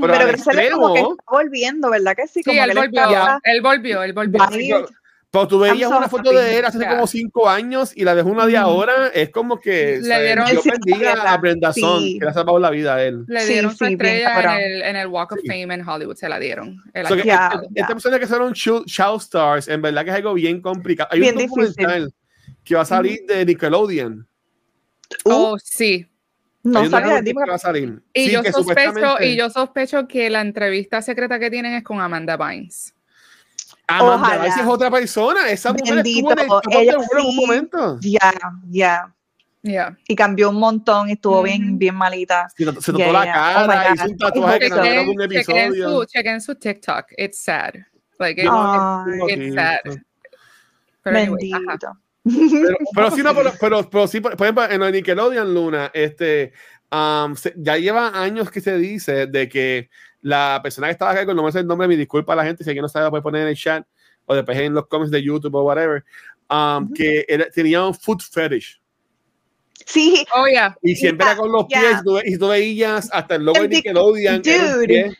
Pero Pero él como que extremo- está volviendo, ¿verdad que sí? Sí, Como él que él volvió, él volvió, él volvió. Yo- Pero tú veías una foto de él hace como cinco años y la ves una de ahora, es como que le dieron yo bendiga a Brenda sí. que le ha salvado la vida a él. Le dieron sí, su estrella en el, en el, Walk of Fame en Hollywood, se la dieron. So que, yeah, esta yeah. persona que son show stars, en verdad que es algo bien complicado. Hay bien un documental difícil. que va a salir mm. de Nickelodeon. Oh, sí. No sabía, va a salir. Y, sí, yo sospecho, y yo sospecho que la entrevista secreta que tienen es con Amanda Bynes. Amanda Bynes es otra persona. Esa mujer Bendito, estuvo en, ella sí, en un momento. Ya, ya. Yeah. Y cambió un montón y estuvo mm. bien, bien malita. Se, se tocó yeah, la cara, oh hizo un tatuaje que salió en un episodio. Chequen su, su TikTok, it's sad. Like, it, oh, it's sad. Pero Bendito. Anyway, pero, [LAUGHS] pero, sí, no, pero, pero, pero, sí, por ejemplo, en Nickelodeon Luna, este, um, se, ya lleva años que se dice de que la persona que estaba acá, con no me sé el nombre, mi disculpa a la gente, si alguien no sabe, puede poner en el chat o después en los comments de YouTube o whatever, um, uh -huh. que era, tenía un foot fetish. Sí. Oh, yeah. Y siempre yeah, era con los pies, yeah. y tú veías hasta el logo de Nickelodeon. Dude.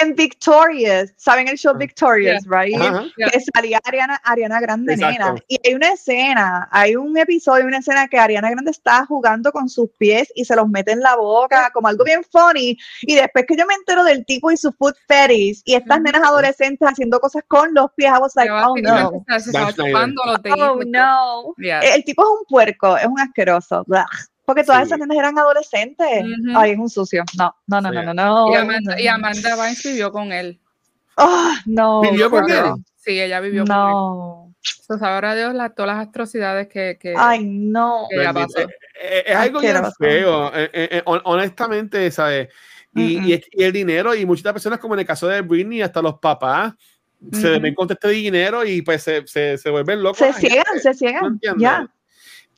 En Victorious, ¿saben el show Victorious, yeah. right? Uh -huh. Que salía Ariana, Ariana Grande, Exacto. nena. Y hay una escena, hay un episodio, una escena que Ariana Grande está jugando con sus pies y se los mete en la boca, como algo bien funny. Y después que yo me entero del tipo y su foot fetish, y estas uh -huh. nenas adolescentes haciendo cosas con los pies, I was like, oh no. Oh no. Yeah. El tipo es un puerco, es un asqueroso. Blah. Porque todas sí. esas nenas eran adolescentes. Uh -huh. Ay, es un sucio. No, no, no, sí. no, no, no. Y Amanda, y Amanda Bynes vivió con él. Oh, no. ¿Vivió con él? Sí, ella vivió no. con él. So, sabrá Dios la, todas las atrocidades que, que, Ay, no. que ella pasó. Es, es algo bien feo. Eh, eh, honestamente, ¿sabes? Y, uh -huh. y, y, el dinero, y muchas personas, como en el caso de Britney, hasta los papás, uh -huh. se ven con este dinero y pues se, se, se vuelven locos. Se ciegan, se ciegan. ¿No ya.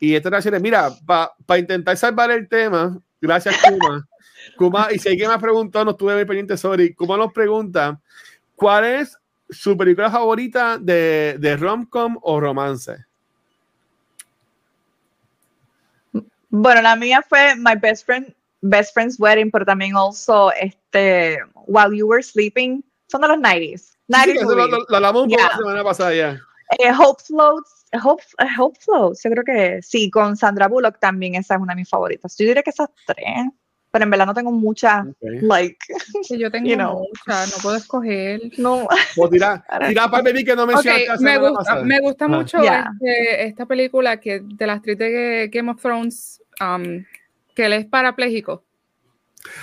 Y estas naciones, mira, para pa intentar salvar el tema, gracias Kuma. [LAUGHS] Kuma, y si alguien me ha preguntado, no estuve muy pendiente, sorry. Kuma nos pregunta, ¿cuál es su película favorita de, de rom-com o romance? Bueno, la mía fue My Best Friend, Best Friend's Wedding, pero también also este, While You Were Sleeping. Son de los 90s. 90s sí, eso lo, lo, lo, hablamos un poco yeah. la semana pasada ya. Eh, Hope Floats Hope, Hope Flow, yo creo que sí, con Sandra Bullock también esa es una de mis favoritas. Yo diría que esas tres, pero en verdad no tengo muchas, okay. like. Sí, yo tengo you know. muchas, no puedo escoger. No. Tira, [LAUGHS] tira para pedir que no me okay, me gusta, me gusta ah. mucho yeah. este, esta película que de la actriz de Game of Thrones, um, que él es parapléjico.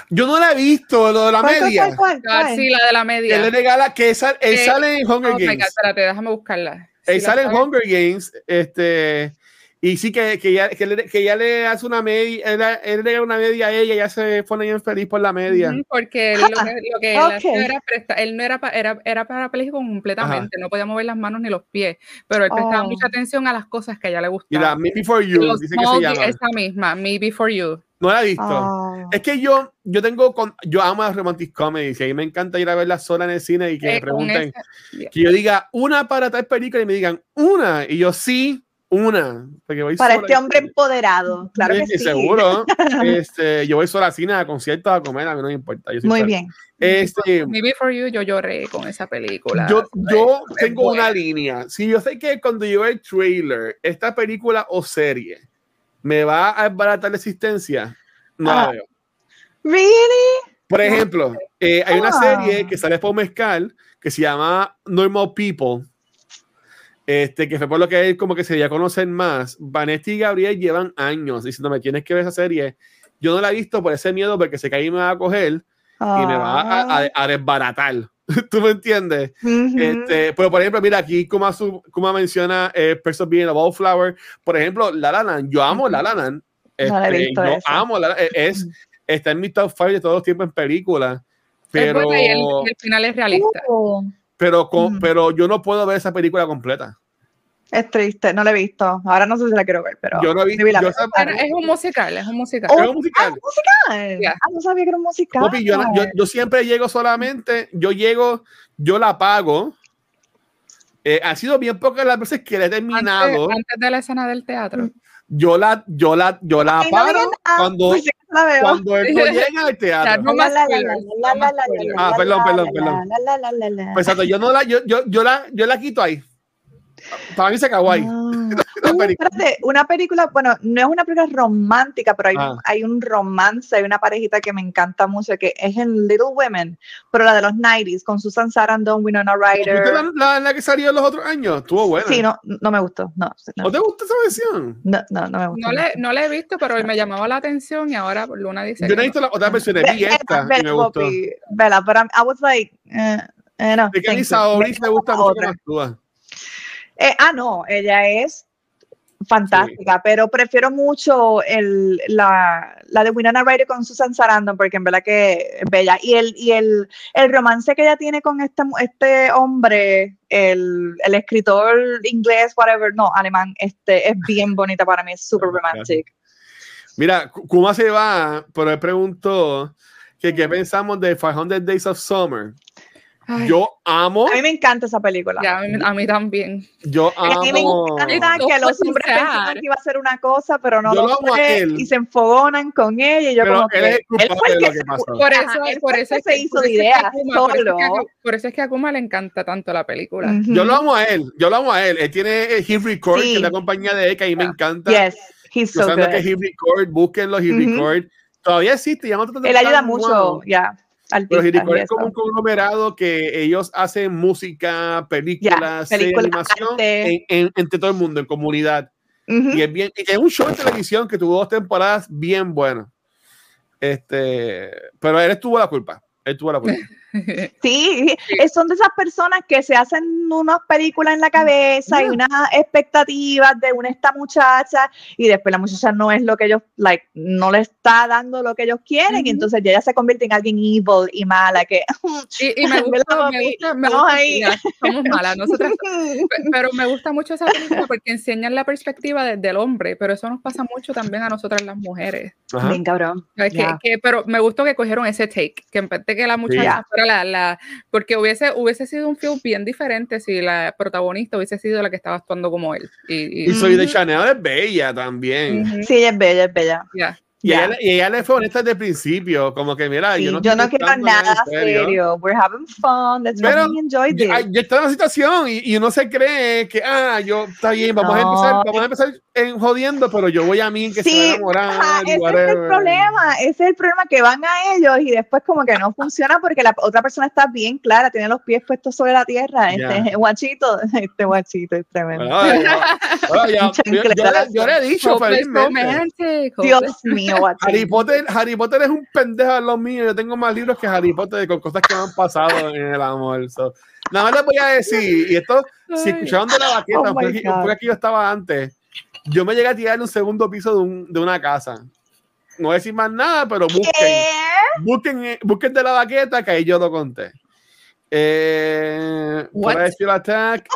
Yo no la he visto, lo de la ¿Cuál, media. ¿cuál, cuál, cuál? Ah, sí, la de la media. Él le regala que él, él eh, sale en Hunger oh Games. God, espérate, déjame buscarla. Él sale en Hunger Games, este, y sí que, que, ya, que, le, que ya le hace una media, él, él le da una media a ella, ya se pone bien feliz por la media. Porque lo, lo que okay. él, era, presta, él no era, era, era parapléjico completamente, Ajá. no podía mover las manos ni los pies, pero él prestaba oh. mucha atención a las cosas que a ella le gustaban. Mira, Me Before You, dice que se llama. Esa misma, Me Before You. No la he visto. Oh. Es que yo, yo tengo, con, yo amo las romantic comedies y a mí me encanta ir a verlas sola en el cine y que eh, me pregunten, que yo diga una para tal película y me digan una y yo sí, una. Porque voy para este hombre empoderado, claro que sí. Seguro. [LAUGHS] este, yo voy sola al cine, a conciertos, a comer, a mí no me importa. Muy bien. Este, Me Before You, yo lloré con esa película. Yo, yo tengo buena. una línea. Si yo sé que cuando yo veo el trailer, esta película o serie me va a embaratar la existencia, no ah. la veo. ¿Really? Por ejemplo, eh, hay una ah. serie que sale por Mezcal que se llama Normal People. Este, que fue por lo que él como que se ya conocen más. Vanessa y Gabriel llevan años diciéndome, tienes que ver esa serie. Yo no la he visto por ese miedo, porque sé que ahí me va a coger ah. y me va a, a, a desbaratar. [LAUGHS] ¿Tú me entiendes? Uh -huh. este, pero por ejemplo, mira, aquí como, su, como menciona eh, Person Being a Wallflower, por ejemplo, La La Land, yo amo La La Land. Este, no yo eso. amo La La es, está en mi top 5 de todos los tiempos en películas. Pero, es y, el, el, final es realista. Uh, pero, con, uh -huh. pero yo no puedo ver esa película completa. Es triste, no la he visto. Ahora no sé si la quiero ver, pero. Yo no he visto. Yo es un musical, es un musical. Oh, ¿Es un musical? Ah, musical. Yeah. Ah, no sabía que era un musical. Yo, yo, yo, siempre llego solamente, yo llego, yo la pago. Eh, ha sido bien pocas las veces que la he terminado. Antes, antes, de la escena del teatro. Yo la, yo la, yo la Ay, paro no cuando, pues cuando [LAUGHS] él no llega al teatro. Ah, perdón, perdón, perdón. Pues yo no la, yo, yo, yo la, yo la quito ahí. Para mí se kawaii. Ah. [LAUGHS] Uh, espérate, una película, bueno, no es una película romántica, pero hay, ah. hay un romance, hay una parejita que me encanta mucho, que es en Little Women, pero la de los 90s, con Susan Sarandon, Winona Ryder. La, la, la que salió los otros años? Estuvo buena. Sí, no, no me gustó. No, no. te gusta esa versión? No, no, no me gustó. No le, no le he visto, pero me llamaba la atención y ahora Luna dice. Yo no he visto las otras versiones, vi esta y me gustó. Bella, pero I was like, eh, eh, no. Es que a me gusta mucho actúa. Eh, ah, no, ella es fantástica, pero prefiero mucho el, la, la, de Winona Ryder con Susan Sarandon, porque en verdad que es bella. Y el, y el, el romance que ella tiene con este, este hombre, el, el, escritor inglés, whatever, no, alemán, este, es bien bonita para mí, es súper romántica. Mira, Kuma se va, pero él preguntó que qué pensamos de 500 Days of Summer. Yo amo. A mí me encanta esa película. a, mí, también. Yo amo. A mí me encanta que los hombres pensaban que iba a ser una cosa, pero no lo, fue. Y se enfogonan con ella. Y yo como que, él fue el que, pasó. Por eso, por eso es que se hizo de idea solo. Por eso es que a Kuma le encanta tanto la película. Yo lo amo a él. Yo lo amo a él. Él tiene Hit Record, que es la compañía de él, que a mí me encanta. Yes, he's so good. que Hit Record, búsquenlo, Hit Record. Todavía existe. Ya él ayuda mucho, ya. Pero es como un conglomerado que ellos hacen música, películas, animación entre todo el mundo, en comunidad. Y es bien, es un show de televisión que tuvo dos temporadas bien buenas. Este, pero él tuvo la culpa. Él tuvo la culpa. [LAUGHS] [LAUGHS] Sí, son de esas personas que se hacen unas películas en la cabeza y unas expectativas de una esta muchacha y después la muchacha no es lo que ellos, like, no le está dando lo que ellos quieren y entonces ella se convierte en alguien evil y mala que... Y, [LAUGHS] me gusta, me gusta, me gusta somos malas nosotras, [LAUGHS] pero me gusta mucho esa película porque enseñan la perspectiva del hombre, pero eso nos pasa mucho también a nosotras las mujeres. Bien cabrón. Que, pero me gustó que cogieron ese take, que en vez de que la muchacha la, la, porque hubiese, hubiese sido un film bien diferente si la protagonista hubiese sido la que estaba actuando como él. Y, y, Soy de Chanel es bella también. Sí, es bella, es bella. Y, ella, y, ella, le fue honesta desde el principio, como que mira, yo no, yo no quiero nada serio. We're having fun. Let's Pero, really enjoy this. Yo, estoy en la situación y, y, uno se cree que, ah, yo, está bien, vamos a empezar, vamos a empezar en jodiendo, pero yo voy a mí que se va a enamorar. ese es el problema, ese es el problema que van a ellos y después como que no funciona porque la otra persona está bien clara, tiene los pies puestos sobre la tierra. Este [LAUGHS] guachito, este guachito es tremendo. [LAUGHS] yo, le he dicho felizmente. Dios mío, Harry Potter, Harry Potter es un pendejo de los míos. Yo tengo más libros que Harry Potter con cosas que me han pasado en el amor. Nada más les voy a decir, y esto, si escucharon de la baqueta, oh fue, aquí, yo estaba antes yo me llegué a tirar en un segundo piso de, un, de una casa. No voy a decir más nada, pero busquen, busquen, eh, busquen de la baqueta que ahí yo lo conté. Eh, Attack.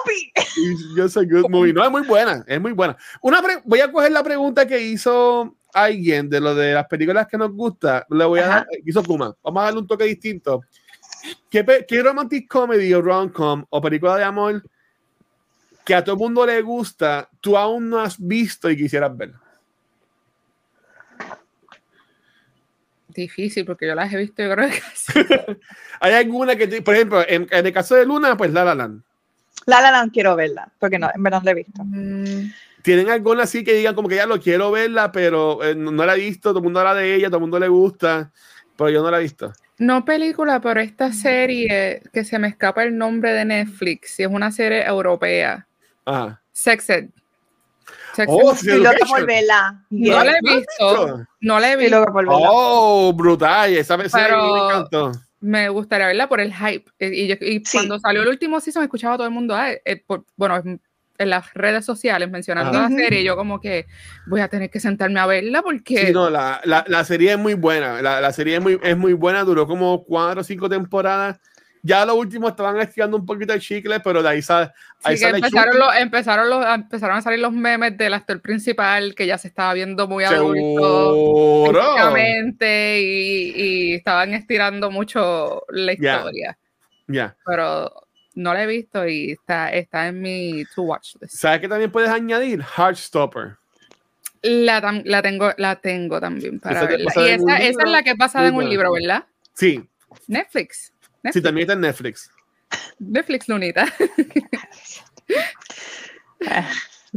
Yo soy good movie. No, es muy buena, es muy buena. Una voy a coger la pregunta que hizo alguien de lo de las películas que nos gusta. Le voy a dar, hizo Kuma. Vamos a darle un toque distinto. ¿Qué, qué romantic comedy o rom-com o película de amor que a todo el mundo le gusta, tú aún no has visto y quisieras ver? Difícil, porque yo las he visto, yo creo que [LAUGHS] Hay alguna que, por ejemplo, en, el caso de Luna, pues La La Land. La La Land quiero verla, porque no, en verdad no la he visto. Mm. ¿Tienen alguna así que digan como que ya lo quiero verla, pero eh, no, la he visto, todo el mundo habla de ella, todo el mundo le gusta, pero yo no la he visto? No película, pero esta serie que se me escapa el nombre de Netflix, y es una serie europea. Ajá. Sexed. oh, y lo por verla. No la he visto. No la he visto. Oh, brutal. Esa vez me encantó. Me gustaría verla por el hype. Y, y cuando salió el último season, escuchaba a todo el mundo, ah, eh, bueno, en las redes sociales mencionando la serie, y yo como que voy a tener que sentarme a verla porque... Sí, no, la, la, la serie es muy buena, la, la, serie es muy, es muy buena, duró como cuatro o cinco temporadas ya lo último estaban estirando un poquito el chicle, pero de ahí, sale, ahí sale empezaron, los, empezaron, los, empezaron a salir los memes del actor principal que ya se estaba viendo muy adulto y, y, estaban estirando mucho la historia. Ya. Pero no la he visto y está, está en mi to watch list. ¿Sabes que también puedes añadir? Heartstopper. La, la, tengo, la tengo también para verla. Y esa, esa, es la que pasa en un libro, ¿verdad? Sí. Netflix. Sí, también está en Netflix. Netflix, Lunita. [LAUGHS]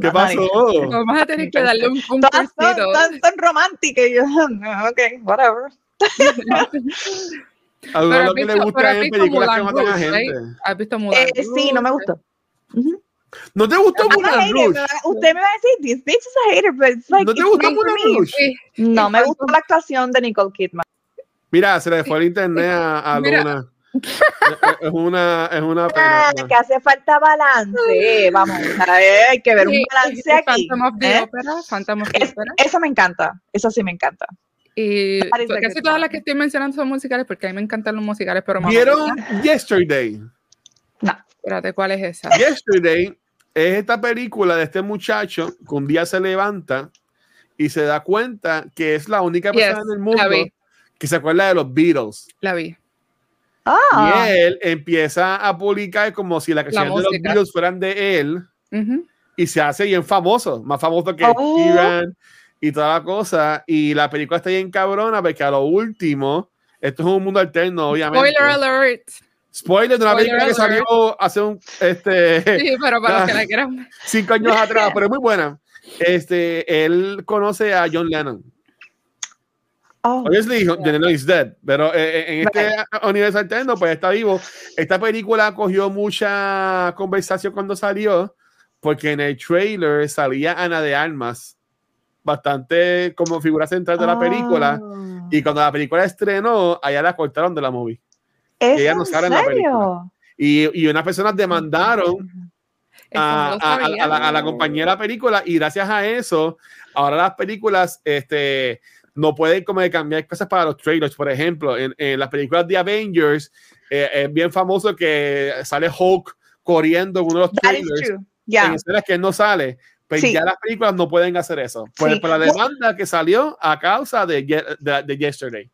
¿Qué pasó? Vamos a tener que darle un, un Todas son tan, tan románticas. Y [LAUGHS] yo, ok, whatever. [LAUGHS] A lo que le gusta en películas que matan a gente. ¿Has visto Mulan Eh, sí, no me gustó. ¿No te gustó Rouge? va- Usted me va a decir, this bitch is a hater, but it's like, ¿No te it's gustó. Rouge? Sí. No, me gustó la actuación de Nicole Kidman. Mira, se le fue el internet a. Luna. es una, es una Ah, pena. que hace falta balance. Vamos, a ver, hay que ver un balance aquí. Phantom of the ¿eh? Opera, Phantom of the Es- Opera. eso me encanta. Eso sí me encanta. Y casi todas las que estoy mencionando son musicales porque a mí me encantan los musicales, pero ¿Vieron Yesterday? espérate, ¿cuál es esa? Yesterday es esta película de este muchacho que un día se levanta y se da cuenta que es la única persona Yes, en el mundo la que se acuerda de los Beatles. La vi. Ah, Y él empieza a publicar como si las canciones de los. Beatles fueran de él Ujú. y se hace bien famoso, más famoso que Oh. Y toda la cosa. Y la película está bien cabrona porque a lo último, esto es un mundo alterno, obviamente. Spoiler alert. Spoiler de una Spoiler película que alert. salió hace un, este, [LAUGHS] Sí, pero para los que la [LAUGHS] quieran. cinco años [LAUGHS] atrás, pero es muy buena. Este, él conoce a John Lennon. oh, Obviously, John Lennon is dead, pero eh, en este universo alterno, pues está vivo. Esta película cogió mucha conversación cuando salió, porque en el trailer salía Ana de Armas, bastante como figura central de la película. oh. Y cuando la película estrenó, allá la cortaron de la movie. ¿Es ella no sale en la película. serio? Y, y unas personas demandaron a, a- a- la, a la compañía de la película y gracias a eso ahora las películas este no pueden como de cambiar cosas para los trailers por ejemplo en, en las películas de Avengers eh, es bien famoso que sale Hulk corriendo en uno de los That trailers. Ya. en escenas que él no sale pero Sí. ya las películas no pueden hacer eso por, Sí. por la demanda que salió a causa de, de, de Yesterday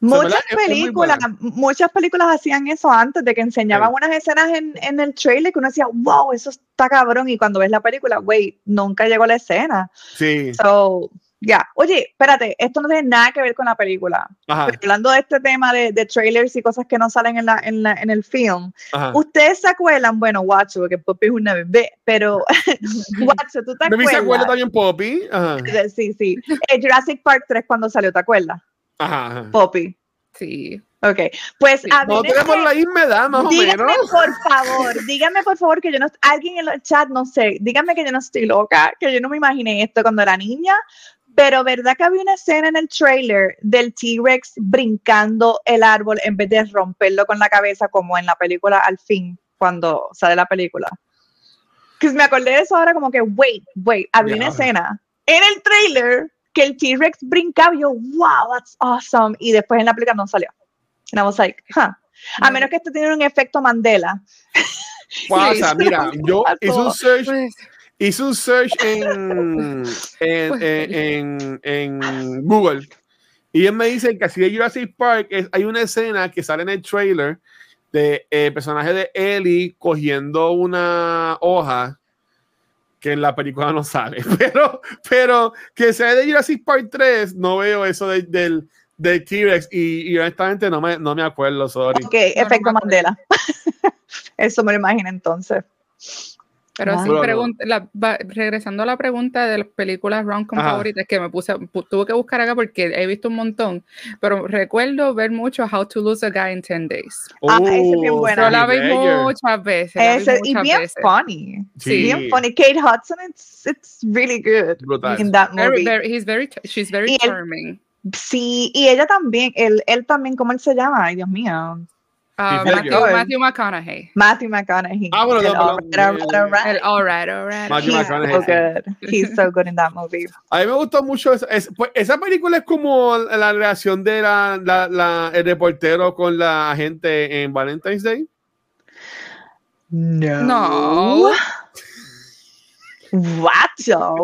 Muchas películas, muchas películas hacían eso antes de que enseñaban Sí. unas escenas en, en el trailer que uno decía, wow, eso está cabrón. Y cuando ves la película, wait, nunca llegó la escena. sí So, ya. Oye, espérate, esto no tiene nada que ver con la película. ajá, Pero hablando de este tema de, de trailers y cosas que no salen en, la, en, la, en el film, ajá. ustedes se acuerdan, bueno, Watcho, porque Poppy es una bebé, pero [LAUGHS] Watcho, ¿tú te ¿No me se acuerda acuerdas? también Poppy? Ajá, Sí, sí. Eh, Jurassic Park 3 cuando salió, ¿te acuerdas? ajá. Poppy. Sí. Ok, pues Sí. a mí No tenemos la misma edad, más o díganme menos. por favor, díganme por favor que yo no, alguien en el chat, no sé, díganme que yo no estoy loca, que yo no me imaginé esto cuando era niña, pero verdad que había una escena en el trailer del T-Rex brincando el árbol en vez de romperlo con la cabeza como en la película al fin, cuando sale la película. Que me acordé de eso ahora como que, wait, wait, había una escena en el trailer que el T-Rex brincaba y yo, wow, that's awesome, y después en la película no salió. And I was like, huh. A menos que esto tiene un efecto Mandela. Pasa, [LAUGHS] mira, yo hice un search, Pues, hice un search en, [LAUGHS] en, en, en- en Google y él me dice que así de Jurassic Park es- hay una escena que sale en el trailer de eh, personaje de Ellie cogiendo una hoja que en la película no sale, [LAUGHS] pero, pero que sea de Jurassic Park 3 no veo eso de- del, del T-Rex y, y honestamente no me, no me acuerdo, sorry. Ok, efecto. Mandela. [LAUGHS] Eso me lo imagino entonces. Pero sí, pregunta, la- va- regresando a la pregunta de las películas rom-com favoritas, que me puse, pu- tuve que buscar acá porque he visto un montón, pero recuerdo ver mucho How to Lose a Guy in 10 Days. Ah, esa es bien Oh, buena. Yo la vi muchas veces. la vi Ese- y muchas bien veces. funny. Sí. Bien funny. Kate Hudson, it's, it's really good Brutal. in that Very, movie. very- he's very, she's very Y él- charming. Sí, y ella también, él, él también, ¿cómo él se llama? Ay, Dios mío. Heath Matthew, McConaughey. Matthew McConaughey. Ah, bueno, no, El pero- alright, alright, alright. El alright, alright. Matthew He's McConaughey, so good. He's so good in that movie. [LAUGHS] A mí me gustó mucho esa, es- pues, esa película es como la reacción de la, la- la- el reportero con la gente en Valentine's Day. No. No. Guacho.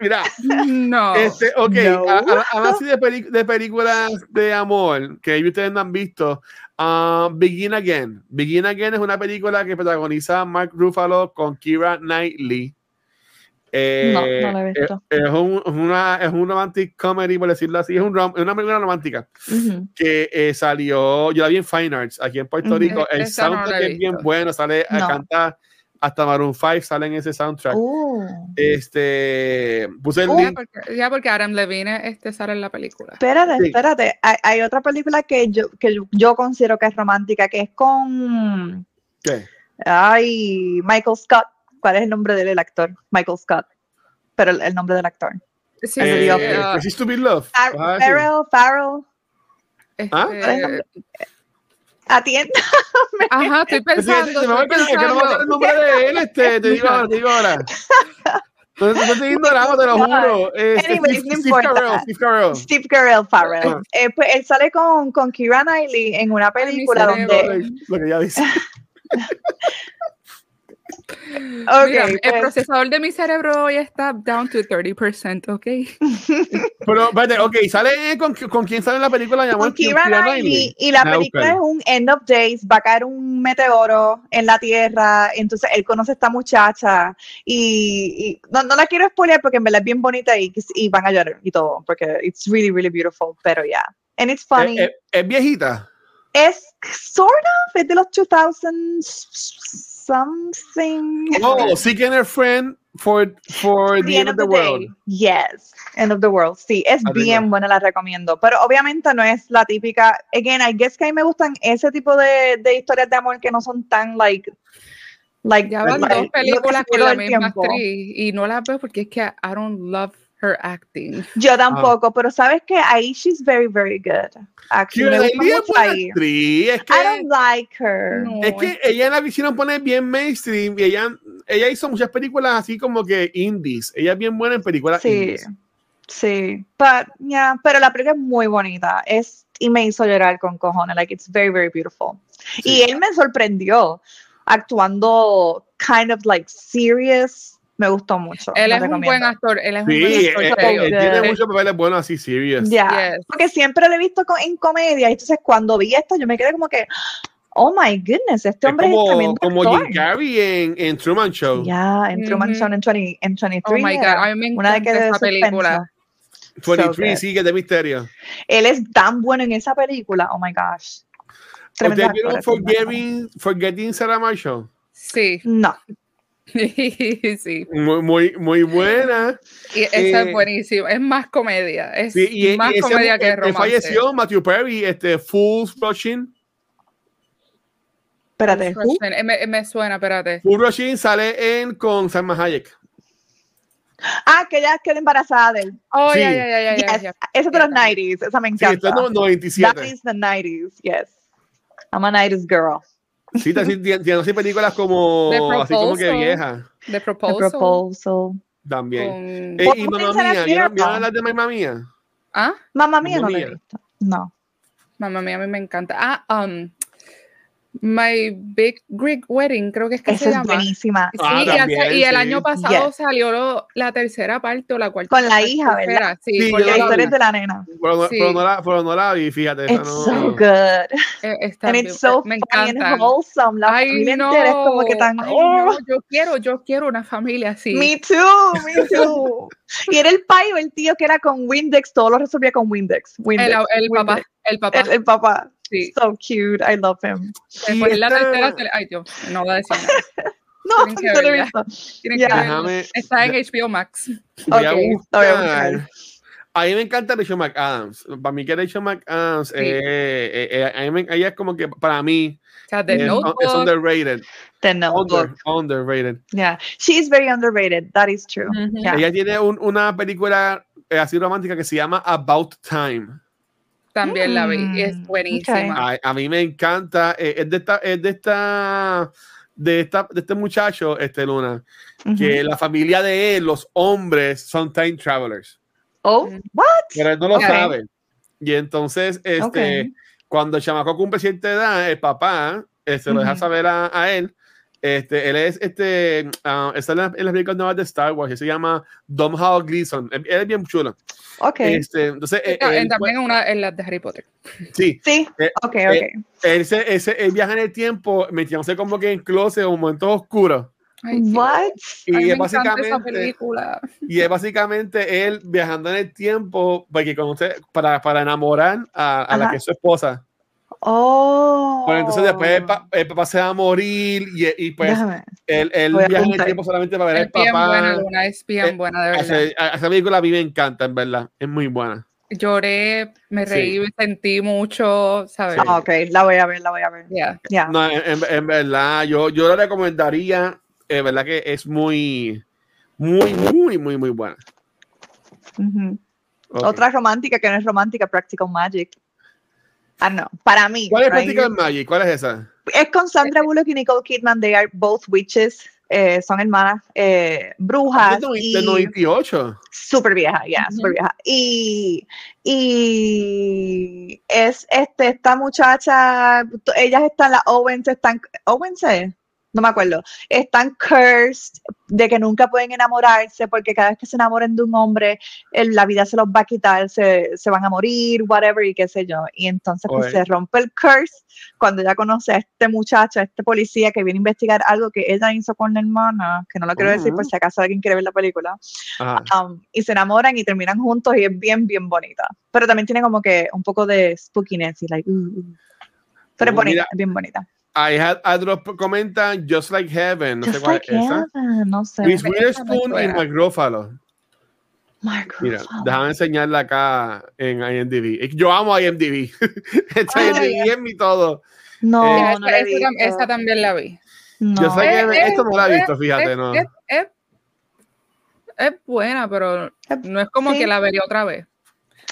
Mira, No. este, ok, No. a- a- habla así de, de películas de amor que ustedes no han visto. Ah, Begin Again. Begin Again es una película que protagoniza Mark Ruffalo con Kira Knightley. Eh, No, no la he es, visto. es un, una, es un romantic comedy, por decirlo así. Es, un rom- es una película romántica. Ujú. que eh, salió, yo la vi en Fine Arts aquí en Puerto. Rico. El no soundtrack he es bien bueno, sale a No. cantar hasta Maroon 5 sale en ese soundtrack. Uh. Este, puse el Ya link. porque, ya porque Adam Levine este, sale en la película. Espérate, Sí. espérate. Hay, hay otra película que yo, que yo- considero que es romántica, que es con ¿Qué? ay, Michael Scott. ¿Cuál es el nombre del actor? Michael Scott. Pero el, el nombre del actor. Sí, Eh, ah, Resist to be Love. Far- Vas a decir. Farrell, Farrell. ¿Ah? este, ¿Cuál Atienda. [LAUGHS] Ajá, estoy [LAUGHS] Pues pensando. me olvidar, es que no me acuerdo el pensando. nombre de él, este, te digo ahora, te digo ahora. No, no estoy ignorando, te lo juro. Anyways, Steve, no Steve. Carell, Steve Carell. Steve Carell Farrell. Ah. Eh, pues él sale con, con Keira Knightley en una película donde. Lo que ya dice. [LAUGHS] Ok, Mira, el pues, procesador de mi cerebro hoy está down to 30%, ¿ok? [LAUGHS] Pero, espérate, ok, ¿sale con, con quién sale la película? Llamó con Keira Knightley y la Ah, película ok. es un End of Days, va a caer un meteoro en la Tierra, entonces él conoce a esta muchacha y, y- no, no la quiero spoilear porque en verdad es bien bonita y, y van a llorar y todo, porque it's really, really beautiful, pero ya. Yeah. And it's funny. ¿Es, es- es viejita? Es sort of, es de los 2000s something. Oh, Seeking a Friend for, for the, End of the, World. day. Yes, End of the World. Sí, es La tengo. bien buena, la recomiendo. Pero obviamente no es la típica. Again, I guess que a mí me gustan ese tipo de, de historias de amor que no son tan like. like Ya van like, dos películas con la misma tiempo. actriz y no las veo porque es que I don't love her acting. Yo tampoco, pero sabes que ahí she's very, very good. Actually, me gusta mucho actriz, Es I que, don't like her. No, es que ella en la visión pone bien mainstream y ella, ella hizo muchas películas así como que indies. Ella es bien buena en películas Sí, indies. sí. But, yeah, pero la película es muy bonita. Es, y me hizo llorar con cojones. Like, it's very, very beautiful. Y él me sorprendió actuando kind of like serious. Me gustó mucho. Él es un buen actor, él es un Sí, buen él, actor él- serio. él good. tiene muchos papeles buenos así, serious. Ya. Yes. Porque siempre lo he visto con- en comedia. Y entonces cuando vi esto, yo me quedé como que, oh my goodness, este Es hombre es como, tremendo como actor. Jim Carrey en, en Truman Show. Ya, en Truman Ujú. Show en, 20, en 23. Oh my God, a mí me una de que encanta de esa película. suspenso. 23, good. sí, que es de misterio. Él es tan bueno en esa película. Oh my gosh. Tremendo ¿Ustedes vieron Forgetting Sarah Marshall? Sí, No. [LAUGHS] sí. Muy, muy, muy buena. Y esa Eh, es buenísima. Es más comedia. Es Sí, y, más y ese comedia que él romance. falleció Matthew Perry, este Full Rushing. Espérate? Eh, Me, me suena, espérate. Full Rushing sale en con Salma Hayek. Ah, que ella quedó embarazada de él. Oh, Sí. ya, ya, ya, ya, ya, Yes. ya. Esa es de los Ya. 90s. Esa me Sí, encanta. esto es no- That 97. is the 90s, yes. I'm a 90s girl. Sí, está así, tiene así películas como The así como que Proposal. viejas The The Proposal. Proposal. también. Eh, y mamá mía, ¿vieron, las de mamá mía? Ah, Mamma mía no la he visto. No. mamá mía, a mí me encanta. Ah, um, My Big Greek Wedding, creo que es que Esa se es llama. buenísima. Sí, Ah, y, hace- también, y el sí. año pasado Yes. salió lo- la tercera parte o la cuarta. Con la hija, tercera, ¿verdad? Sí, Sí, con La historia de la nena. Pero, no- Sí. pero no la, pero no la vi, fíjate. It's no- so good. eh, está And bien, it's so me funny and encanta. wholesome. La Ay, familia no. entera es como que tan. Ay, oh, no, yo quiero, yo quiero una familia así. Me too, me too. y era el pai o el tío que era con Windex, todo lo resolvía con Windex. Windex el, el papá, el papá. El, el papá. Sí. So cute, I love him. Después en la tercera, se le- ay Dios, no voy a decir nada. [LAUGHS] No, no lo he visto. Ya. que Está en HBO Max. Voy a Ok, buscar. lo voy a buscar. A mí me encanta Rachel McAdams. Para mí que Rachel McAdams, Sí. eh, eh, eh, a mí me- ella es como que para mí O sea, The es, Notebook. es underrated. The Under, Notebook. underrated. Yeah, she's very underrated. That is true. Ujú. Yeah. Ella tiene un- una película eh, así romántica que se llama About Time. También la vi. Es Mm, buenísima. A, a mí me encanta. eh, es de esta, es de esta, de esta, de este muchacho, este Luna, que la familia de él, los hombres, son time travelers. Oh, Mm. what? Pero él no lo Ok. sabe. Y entonces, este, cuando el chamaco cumple cierta edad, el papá este, lo deja saber a, a él. Este, él es este, ah, está en, la- en las películas nuevas de Star Wars, y se llama Domhnall Gleeson. Él, él es bien chulo. Ok. Este, entonces, eh, él, en- también en una en las de Harry Potter. sí, sí, eh, ok, eh, ok. él, se, ese, él viaja en el tiempo, metiéndose como que en closet o momentos oscuros. Ay. What? Y Ay, es me encanta esa básicamente, y es básicamente él viajando en el tiempo porque conoce, para, para enamorar a, a la que es su esposa. Oh. Pues entonces después el, pa- el papá se va a morir y, y pues Déjame. a viaja en el tiempo solamente para ver Es al bien papá. buena, Luna, es bien Eh, buena, de verdad. Esa película a mí me encanta, en verdad. Es muy buena. Lloré, me reí, me sentí mucho, ¿sabes? Ah, ok, la voy a ver, la voy a ver. Yeah. Ya. No, en, en- en verdad, yo, yo lo recomendaría. Es verdad que es muy, muy, muy, muy, muy buena. Ok. Otra romántica que no es romántica, Practical Magic. Ah, no, para mí. ¿Cuál es right? Practical Magic? ¿Cuál es esa? Es con Sandra Bullock y Nicole Kidman. They are both witches. eh, son hermanas eh, brujas. Del y- del 98. Súper vieja, ya, Ujú. súper vieja. Y, y es este, esta muchacha, ellas están, las Owens, están, Owens es? No me acuerdo, están cursed de que nunca pueden enamorarse porque cada vez que se enamoren de un hombre, el- la vida se los va a quitar, se, se van a morir, whatever, y qué sé yo. Y entonces pues, se rompe el curse cuando ella conoce a este muchacho, a este policía que viene a investigar algo que ella hizo con la hermana, que no lo quiero decir por si acaso alguien quiere ver la película um, y se enamoran y terminan juntos y es bien, bien bonita. Pero también tiene como que un poco de spookiness y like, uh, uh. Pero es bonita, mira. es bien bonita. I had Adro comenta Just Like Heaven. No sé Just cuál like es esa. heaven, no sé. Reese Witherspoon y. Mark Ruffalo. Mark Mira, Ruffalo. déjame enseñarla acá en IMDb. Yo amo IMDb. IMDb en mi todo. No, Eh, esa, no la esa esa también la vi. No. Yo sé que Eh, esto no la he visto, fíjate, es, no. es- es- es buena, pero no es como Sí. que la vería otra vez.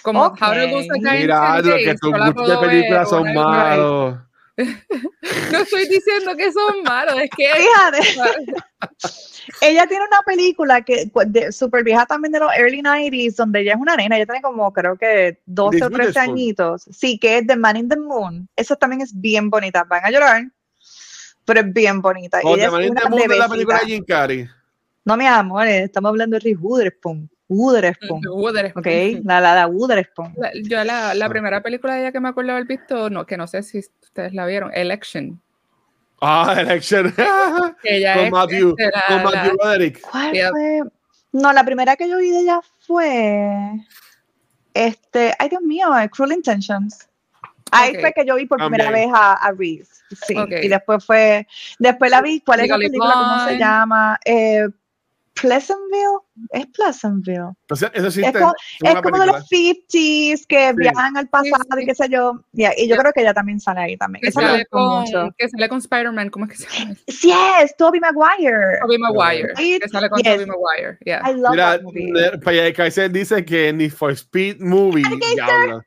Como Ok. How to Lose a Guy Mira, 10 Adro, que tus gustos de películas son malos. No estoy diciendo que son malos, es que Fíjate, ella tiene una película que de, super vieja también de los early 90s, donde ella es una nena, ella tiene como creo que 12 Reese o 13 Witherspoon. añitos. Sí, que es The Man in the Moon. Esa también es bien bonita. Van a llorar, pero es bien bonita. Y O ella te es maniste una mundo en la película de. Jim Carrey. No, mi amor, estamos hablando de Reese Witherspoon. Witherspoon. [LAUGHS] Ok, la, la. La- Yo la, la Ah. primera película de ella que me acuerdo haber visto, no, que no sé si ustedes la vieron, Election. Ah, Election. [LAUGHS] Que ella con es, Matthew, este, la- con Matthew Roderick. ¿Cuál fue? No, la primera que yo vi de ella fue. Este. Ay, Dios mío, eh, Cruel Intentions. Ahí fue que yo vi por primera También. vez a, a Reese. Sí. Y después fue. Después la vi. ¿Cuál es la película? ¿Cómo se llama? Eh, Pleasantville. Es Pleasantville. Entonces, eso sí Es como- es como de los 50s que viajan al pasado sí. y qué sé yo. Yeah, y yo creo que ella también sale ahí también. que, Esa sale con, mucho. que sale con Spider-Man, ¿cómo es que se llama? Sí, es Tobey Maguire. Tobey Maguire. Right? Que sale con Yes. Tobey Maguire. Yeah. I love Mira, that movie. Kaiser dice que Need for Speed Movie. Diablo.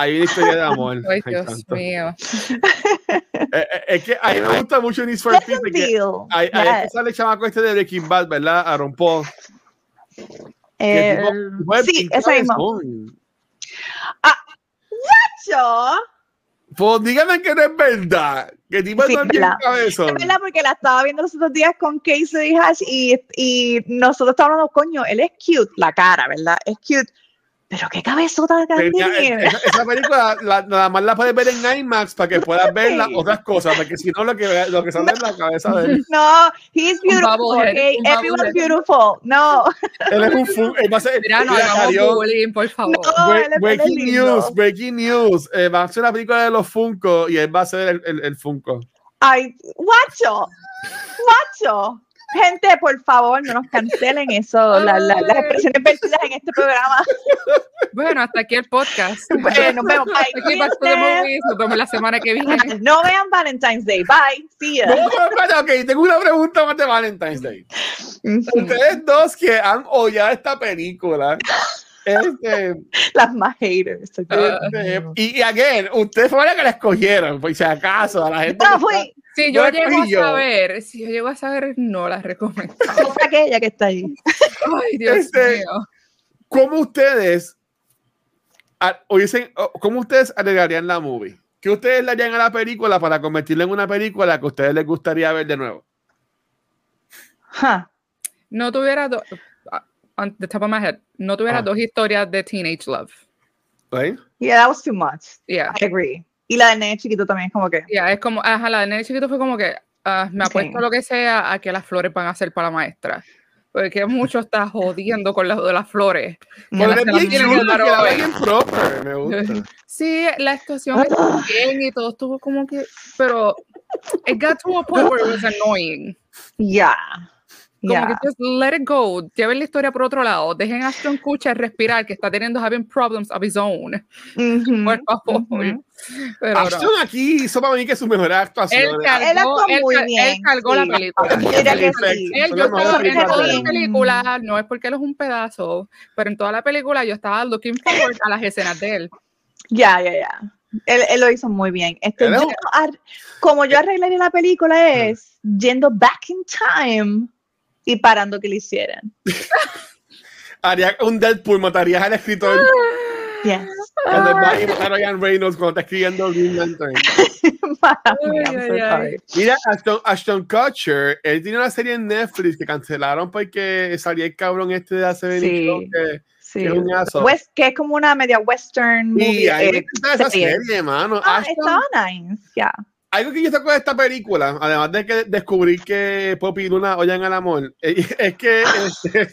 Hay una historia de amor. [LAUGHS] Ay, Dios santo. mío. [LAUGHS] Eh, eh, es que a mí me gusta mucho Need for Speed. Ahí, Yes. sale el chamaco este de Breaking Bad, ¿verdad? Aaron Paul. que Eh, sí, esa misma. son. Yo, Pues díganme que no es verdad. Que tipo Sí, verdad. cabezón. es verdad porque la estaba viendo los otros días con Casey Hash y, y nosotros estábamos hablando, coño, él es cute, la cara, ¿verdad? Es cute. Pero qué cabezota tiene. esa, esa película la- nada más la puedes ver en IMAX para que puedas ver las otras cosas, porque si no lo que, lo que sale en la cabeza de él. No, he's beautiful, okay? Everyone's beautiful. No, Él es un fu- él va a ser, Mira, no hagamos bullying, por favor. No. Bre- breaking news, breaking news. Eh, va a ser una película de los Funko y él va a ser el, el, el Funko. ay, guacho, guacho. Gente, por favor, no nos cancelen eso, la- la- las expresiones vertidas en este programa. [LAUGHS] Bueno, hasta aquí el podcast. Bueno, nos vemos. Hasta aquí Bye. Nos vemos la semana que viene. No vean Valentine's Day. Bye. See ya. No, no, ok, tengo una pregunta más de Valentine's Day. Ustedes dos que han odiado esta película. Este, [LAUGHS] Las más haters. Este, y, y again, ustedes fueron las que la escogieron, por si acaso, a la gente. No, está- fui Si yo llego a saber, si yo llego a saber, no la recomiendo. [LAUGHS] aquella que está ahí. Ay, Dios Este- mío. ¿Cómo ustedes o dicen, cómo ustedes agregarían la movie? ¿Qué ustedes le harían a la película para convertirla en una película que a ustedes les gustaría ver de nuevo? Huh. No tuviera dos, on the top of my head, no tuviera Ah. dos historias de teenage love. ¿Right? Yeah, that was too much. Yeah. I agree. Y la de nene chiquito también es como que. Yeah, es como, ajá, la de nene chiquito fue como que ah, me Sí. apuesto lo que sea a que las flores van a ser para la maestra. Porque mucho está jodiendo con las de las flores. bien proper, me gusta. [LAUGHS] Sí, la actuación estuvo bien y todo estuvo como que, pero it got to a point where it was annoying. Yeah. Como que just let it go. Lleven la historia por otro lado. Dejen a Ashton Kutcher respirar, que está teniendo having problems of his own. [LAUGHS] Por favor. Pero Ashton aquí hizo para mí que su mejor actuación. Él cargó, él, muy bien. él cargó la película. Él, yo estaba en toda la película, no es porque él es un pedazo, pero en toda la película yo estaba looking forward a las escenas de él. Ya, ya, ya. Él, él, lo hizo muy bien. Este, yo, como yo arreglaría la película es yendo back in time y parando que le hicieran. [LAUGHS] Haría un Deadpool, matarías al escritor. [LAUGHS] Yes. Cuando va a Ryan Reynolds cuando está escribiendo Green Lantern. [LAUGHS] Mira, Ashton, Ashton, Kutcher, él tiene una serie en Netflix que cancelaron porque salía el cabrón este de hace sí, que, sí. que, es un West, que es como una media western movie. Sí, ahí eh, esa serie, hermano. Ah, Ashton, estaba nice, ya. Yeah algo que yo saco de esta película, además de que descubrí que Poppy y Luna oyen al amor, [LAUGHS] es que, este,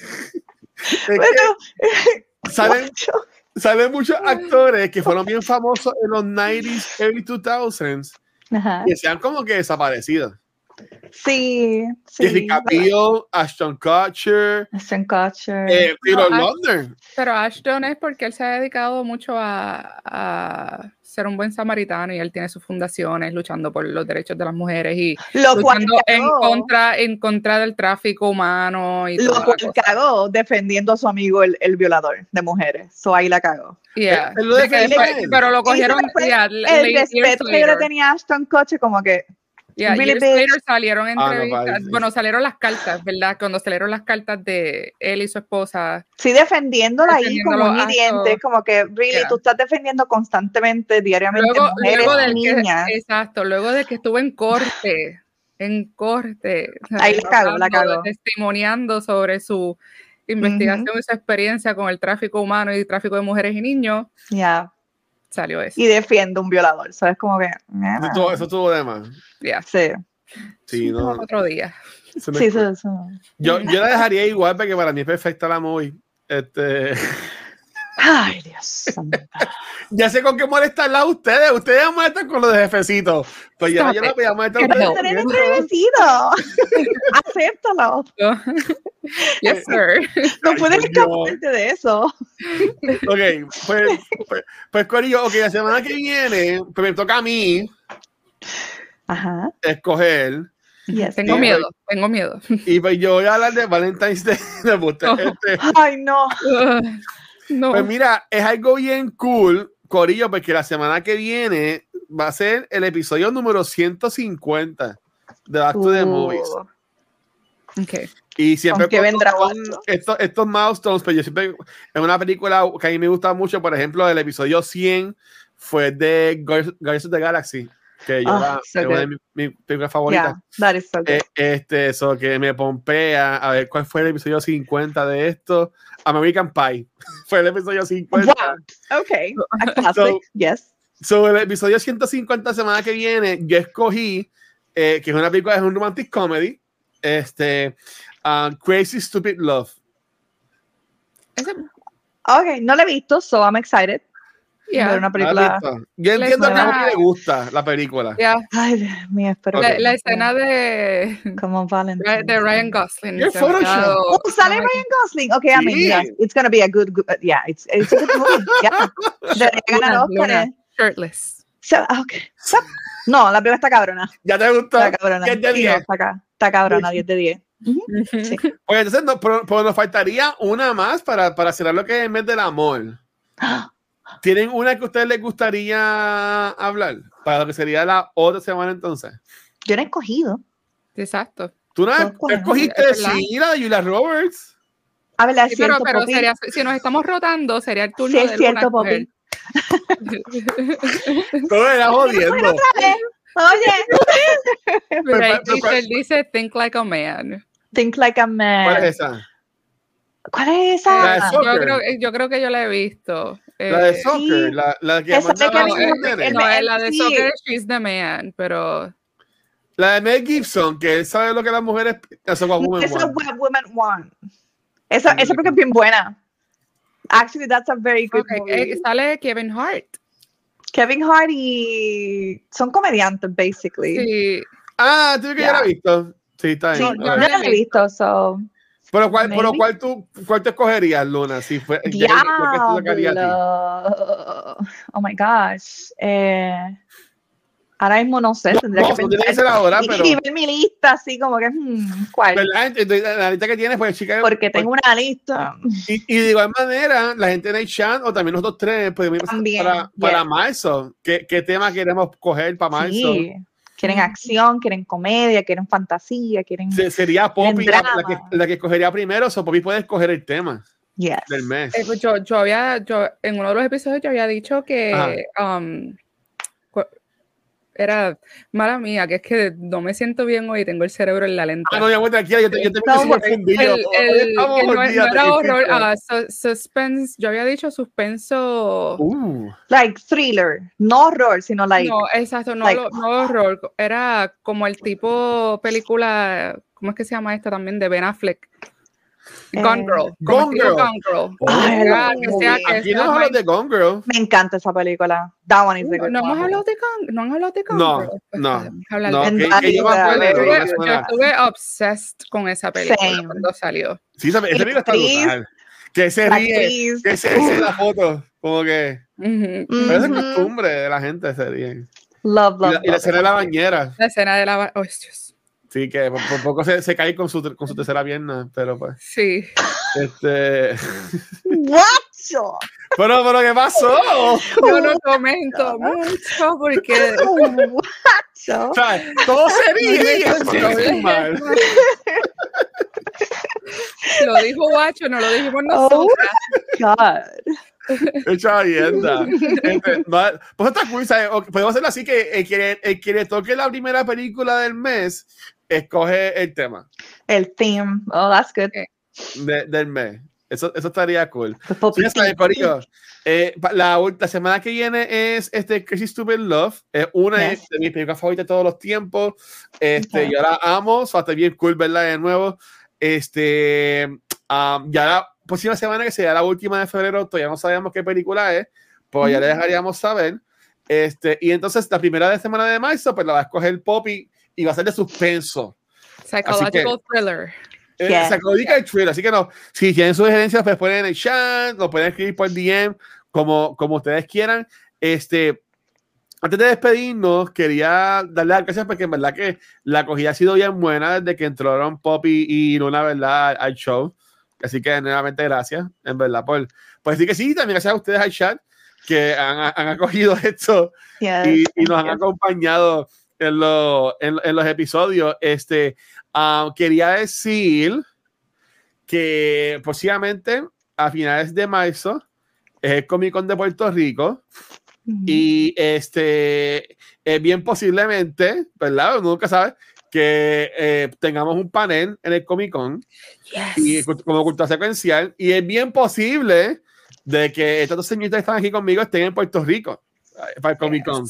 salen, salen, muchos actores que fueron bien famosos en los 90s, early 2000s, y se han como que desaparecido. Sí, sí. Jessica Biel, Ashton Kutcher. Ashton Kutcher. Eh, pero, London. pero Ashton es porque él se ha dedicado mucho a, a, ser un buen samaritano y él tiene sus fundaciones luchando por los derechos de las mujeres y luchando en contra, en contra del tráfico humano. Y lo cual cagó defendiendo a su amigo el, el violador de mujeres. So ahí la cagó. Yeah. pero lo cogieron. el respeto que yo le tenía a Ashton Kutcher como que Yeah, really salieron ah, entrevistas, bueno, salieron las cartas, ¿verdad? Cuando salieron las cartas de él y su esposa. Sí, defendiéndola ahí como un diente, como que, really, tú estás defendiendo constantemente, diariamente, luego, mujeres luego niñas. exacto, luego de que estuvo en corte, en corte. Ahí la cagó, la cagó. Testimoniando sobre su investigación y su experiencia con el tráfico humano y tráfico de mujeres y niños. Ya salió eso. Y defiende un violador, ¿sabes? Como que. Eso, eso tuvo de más. Sí. Sí, no. Otro día. Sí, eso, eso. Yo, yo la dejaría igual porque para mí es perfecta la movie. Este. [LAUGHS] Ay, Dios [LAUGHS] ya sé con qué molestarla a ustedes. Ustedes molestan con los de jefecito. Pues ya yo la voy a molestar a ustedes. No jefecito. [LAUGHS] Acéptalo. [LAUGHS] yes, sir. No puedes escaparte de eso. ok, pues, pues, pues, Corillo, ok, la semana que viene, pues me toca a mí Ajá. escoger. tengo miedo, tengo miedo. Y pues yo voy a hablar de Valentine's Day. Este, Ay, no. Pues mira, es algo bien cool, Corillo, porque la semana que viene va a ser el episodio número 150 de Acto de Movies. Okay. Y siempre que vendrá estos, estos milestones, pero pues yo siempre en una película que a mí me gusta mucho, por ejemplo, el episodio 100 fue de Guardians of the Galaxy que yo ah, es una de mis, películas favoritas. Eh, este, eso que me pompea a ver cuál fue el episodio 50 de esto. American Pie [LAUGHS] fue el episodio 50. Wow. Ok, [LAUGHS] so, yes. So, el episodio 150 semana que viene, yo escogí eh, que es una película, es un romantic comedy, este, uh, Crazy Stupid Love. Ok, no la he visto, so I'm excited. Yeah. Una película. Yo entiendo que a mí le gusta la película. Ay, Dios mío, espero la, la escena de. Como Valentine. De Ryan Gosling. Oh, sale Ryan Gosling. Okay, I mean, yeah, it's gonna be a good, good yeah, it's, it's a good movie. [LAUGHS] Yeah. Luna, Luna, shirtless. So, okay. So, no, la película está cabrona. ¿Ya te gustó? Está cabrona. 10 de 10. Está, está cabrona, 10 de 10. Uh -huh. sí. Oye, entonces no, pero, pero, nos faltaría una más para, para cerrar lo que es el mes del amor. ¿Tienen una que a ustedes les gustaría hablar? Para lo que sería la otra semana entonces. Yo no he escogido. Exacto. ¿Tú no escogiste sí, la de Julia Roberts? A ver, cierto, pero, pero sería, si nos estamos rotando, sería el turno sí, es de cierto, Poppy. Todo era jodiendo. Oye. [LAUGHS] Pero dice, dice Think Like a Man. Think Like a Man. ¿Cuál es esa? ¿Cuál es esa? Yo creo, yo creo que yo la he visto. La de soccer, la, la que no, no, la de soccer, She's the Man, pero. La de Mel Gibson, que él sabe lo que las mujeres. Esa es What Women Esa Want. What Women Want. Esa, esa porque es bien buena. Actually, that's a very good Ok, movie. eh, sale Kevin Hart. Kevin Hart y son comediantes, basically. Sí. Ah, tú que ya la has visto. Sí, está Sí, bien. no, yo no la he visto, so. Pero cuál, pero cuál tú, cuál te escogerías, Luna? Si fue, ya- ya que te tocaría a ti. Diablo. Oh my gosh. Eh, ahora mismo no sé, tendría no, que no que pensar. ser ahora, y, pero- y ver mi lista así como que, hmm, ¿cuál? Entonces, La lista que tienes, pues chica. Porque tengo una lista. Y, y de igual manera, la gente en el chat o también nosotros tres podemos ir También, para, para yeah. marzo. ¿Qué, ¿Qué tema queremos coger para marzo? Sí. Quieren acción, quieren comedia, quieren fantasía, quieren. Se- sería Poppy la, la que, la que escogería primero, o Poppy puede escoger el tema Yes. del mes. Eh, pues yo, yo había, yo, en uno de los episodios yo había dicho que um, era mala mía, que es que no me siento bien hoy, tengo el cerebro en la lenta. Ah, no, ya voy tranquila, yo te, yo confundí. el, yo. el- Estamos, que no, no era ¿qué horror, ah, su- suspense, yo había dicho suspenso. Uh, Like thriller. No horror, sino like. no, exacto, no, like- lo- no horror, era como el tipo película, ¿cómo es que se llama esta también? De Ben Affleck. Gone Eh, Girl. Gone Girl. Gone Girl. Ay, Que lo sea- que sea- que aquí no hemos hablado de Gone Girl. Me encanta esa película. That one is No, good no hemos hablado de Gone, no han hablado de Gone No, Girl. Pues, no, hablar No, de- En que, yo me acuerdo, no estuve obsessed con esa película Same. cuando salió. Sí, esa, esa Y la película está brutal. Que se ríe, que se hace la foto, como que. Ujú. Pero es costumbre de la gente se ríe. Love, Y love, la, y la love. escena de la bañera. La escena de la... ba- Oh, Dios. Sí, que por, por poco se, se cae con su, con su tercera pierna, pero pues. Sí. Este. Guacho. Pero, pero, ¿qué pasó? Yo no comento mucho porque Guacho. O sea, todo se ríe y eso Ay, se hace mal. lo dijo Guacho, no lo dijimos Oh. nosotras. God. Echa vienda. Este, pues esta cool, ¿sabes? O- Podemos hacerlo así que el que, el que le toque la primera película del mes escoge el tema El theme. Oh, that's good. de- del mes. Eso, eso estaría cool. Sí, eh, la, la semana que viene es este Crazy Stupid Love. Es una Yes. de mis películas favoritas de todos los tiempos. Este, Ok. Yo la amo. O sea, está bien cool verla de nuevo. Este, um, ya la próxima semana, que sería la última de febrero, todavía no sabemos qué película es. Pues ya le dejaríamos saber. Este, y entonces la primera de semana de marzo, pues la va a escoger Poppy y va a ser de suspenso. Psychological thriller. Eh, Yeah. El Twitter, así que no, si tienen sugerencias, pues ponen en el chat, lo pueden escribir por DM, como, como ustedes quieran. Este, antes de despedirnos, quería darle las gracias porque en verdad que la acogida ha sido bien buena desde que entraron Poppy y Luna, ¿verdad? Al, show. Así que nuevamente gracias, en verdad, por, por decir que sí, también gracias a ustedes al chat que han, han acogido [LAUGHS] esto Yes, y, y nos han you. acompañado en, lo- en, en los episodios. Este, ah, quería decir que posiblemente a finales de marzo es el Comic Con de Puerto Rico y este, eh, bien posiblemente, ¿verdad? Uno nunca sabe que eh, tengamos un panel en el Comic Con y Yes. cu- como cultura secuencial y es bien posible de que estas dos señoritas que están aquí conmigo estén en Puerto Rico eh, para el Comic Con.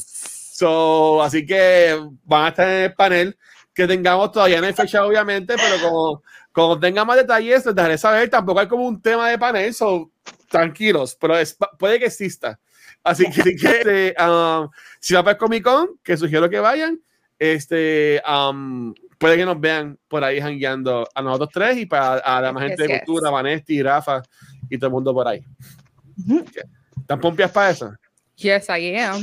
So, así que van a estar en el panel que tengamos todavía no hay fecha obviamente, pero como, como tenga más detalles les dejaré saber, tampoco hay como un tema de panel, so tranquilos, pero es- puede que exista. Así que, que, [LAUGHS] este, um, si va para el Comic Con, que sugiero que vayan, este, um, puede que nos vean por ahí jangueando a nosotros tres y para a la más Yes, gente de yes. cultura, Vanesti, Rafa y todo el mundo por ahí. Ujú. ¿Están pompias para eso? Yes, I am.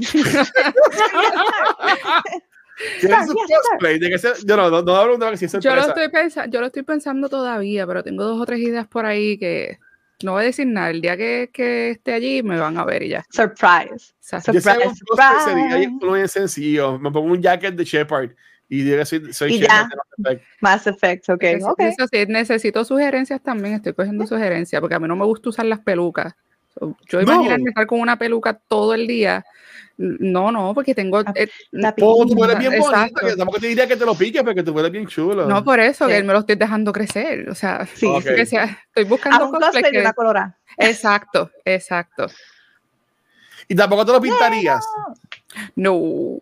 ¿Tienen sus [LAUGHS] Yes, sir. cosplay? ¿De qué se- Yo no, no, no hablo de que si es yo, lo estoy pensa- yo lo estoy pensando todavía, pero tengo dos o tres ideas por ahí que no voy a decir nada. El día que, que esté allí me van a ver y ya. Surprise. O sea, Yo Surprise, un cosplay sería surprise. uno bien sencillo. Me pongo un jacket de Shepard y digo que soy, soy Y Shepard ya. de Mass Effect. Mass Effect, ok. Necesito- okay. eso sí, necesito sugerencias también, estoy cogiendo sugerencias, porque a mí no me gusta usar las pelucas. Yo No. imaginarme estar con una peluca todo el día. No, no, porque tengo. La- eh, La Oh, tú eres bien bonita, que tampoco te diría que te lo piques, porque tú eres bien chulo. no, por eso, que Sí. me lo estoy dejando crecer. O sea, Sí, Ok. que sea- estoy buscando un cosplay que- una colora. Exacto, exacto. Y tampoco te lo pintarías. No.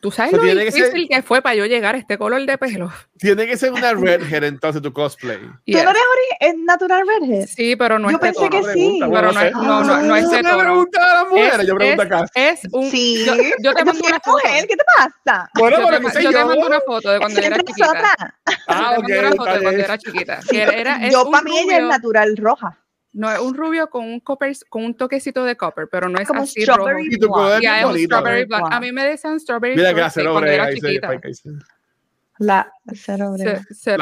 Tú sabes lo difícil que, fue para yo llegar a este color de pelo. Tiene que ser una redhead entonces tu cosplay. [LAUGHS] ¿Tú no eres es natural redhead? Sí, pero no yo es Yo pensé que sí. Pero no, es, no, no, no es de tono. pregunta a las mujeres, yo pregunto acá. Es un... Sí. Yo, te mando una foto. ¿Qué te pasa? Bueno, yo, te, yo, te mando una foto de cuando yo era chiquita. Ah, ok. Una foto de cuando era chiquita. Yo para mí ella es natural roja. No es un rubio con un copper, con un toquecito de copper, pero no es como así strawberry rojo. es un strawberry black. A mí me decían strawberry Mira cuando era chiquita. La cero,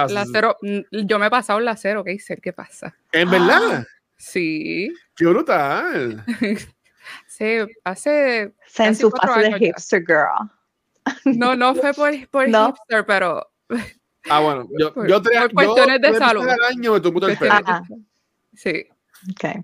la cero. Mm, yo me he pasado la cero, ¿qué hice? ¿Qué pasa? ¿En verdad? Sí. ¡Qué brutal! [LAUGHS] sí, hace. En su fase de hipster girl. No, no fue por, por hipster, pero. Ah, bueno, yo, yo te por cuestiones de salud. Año me el pelo. Sí. Okay.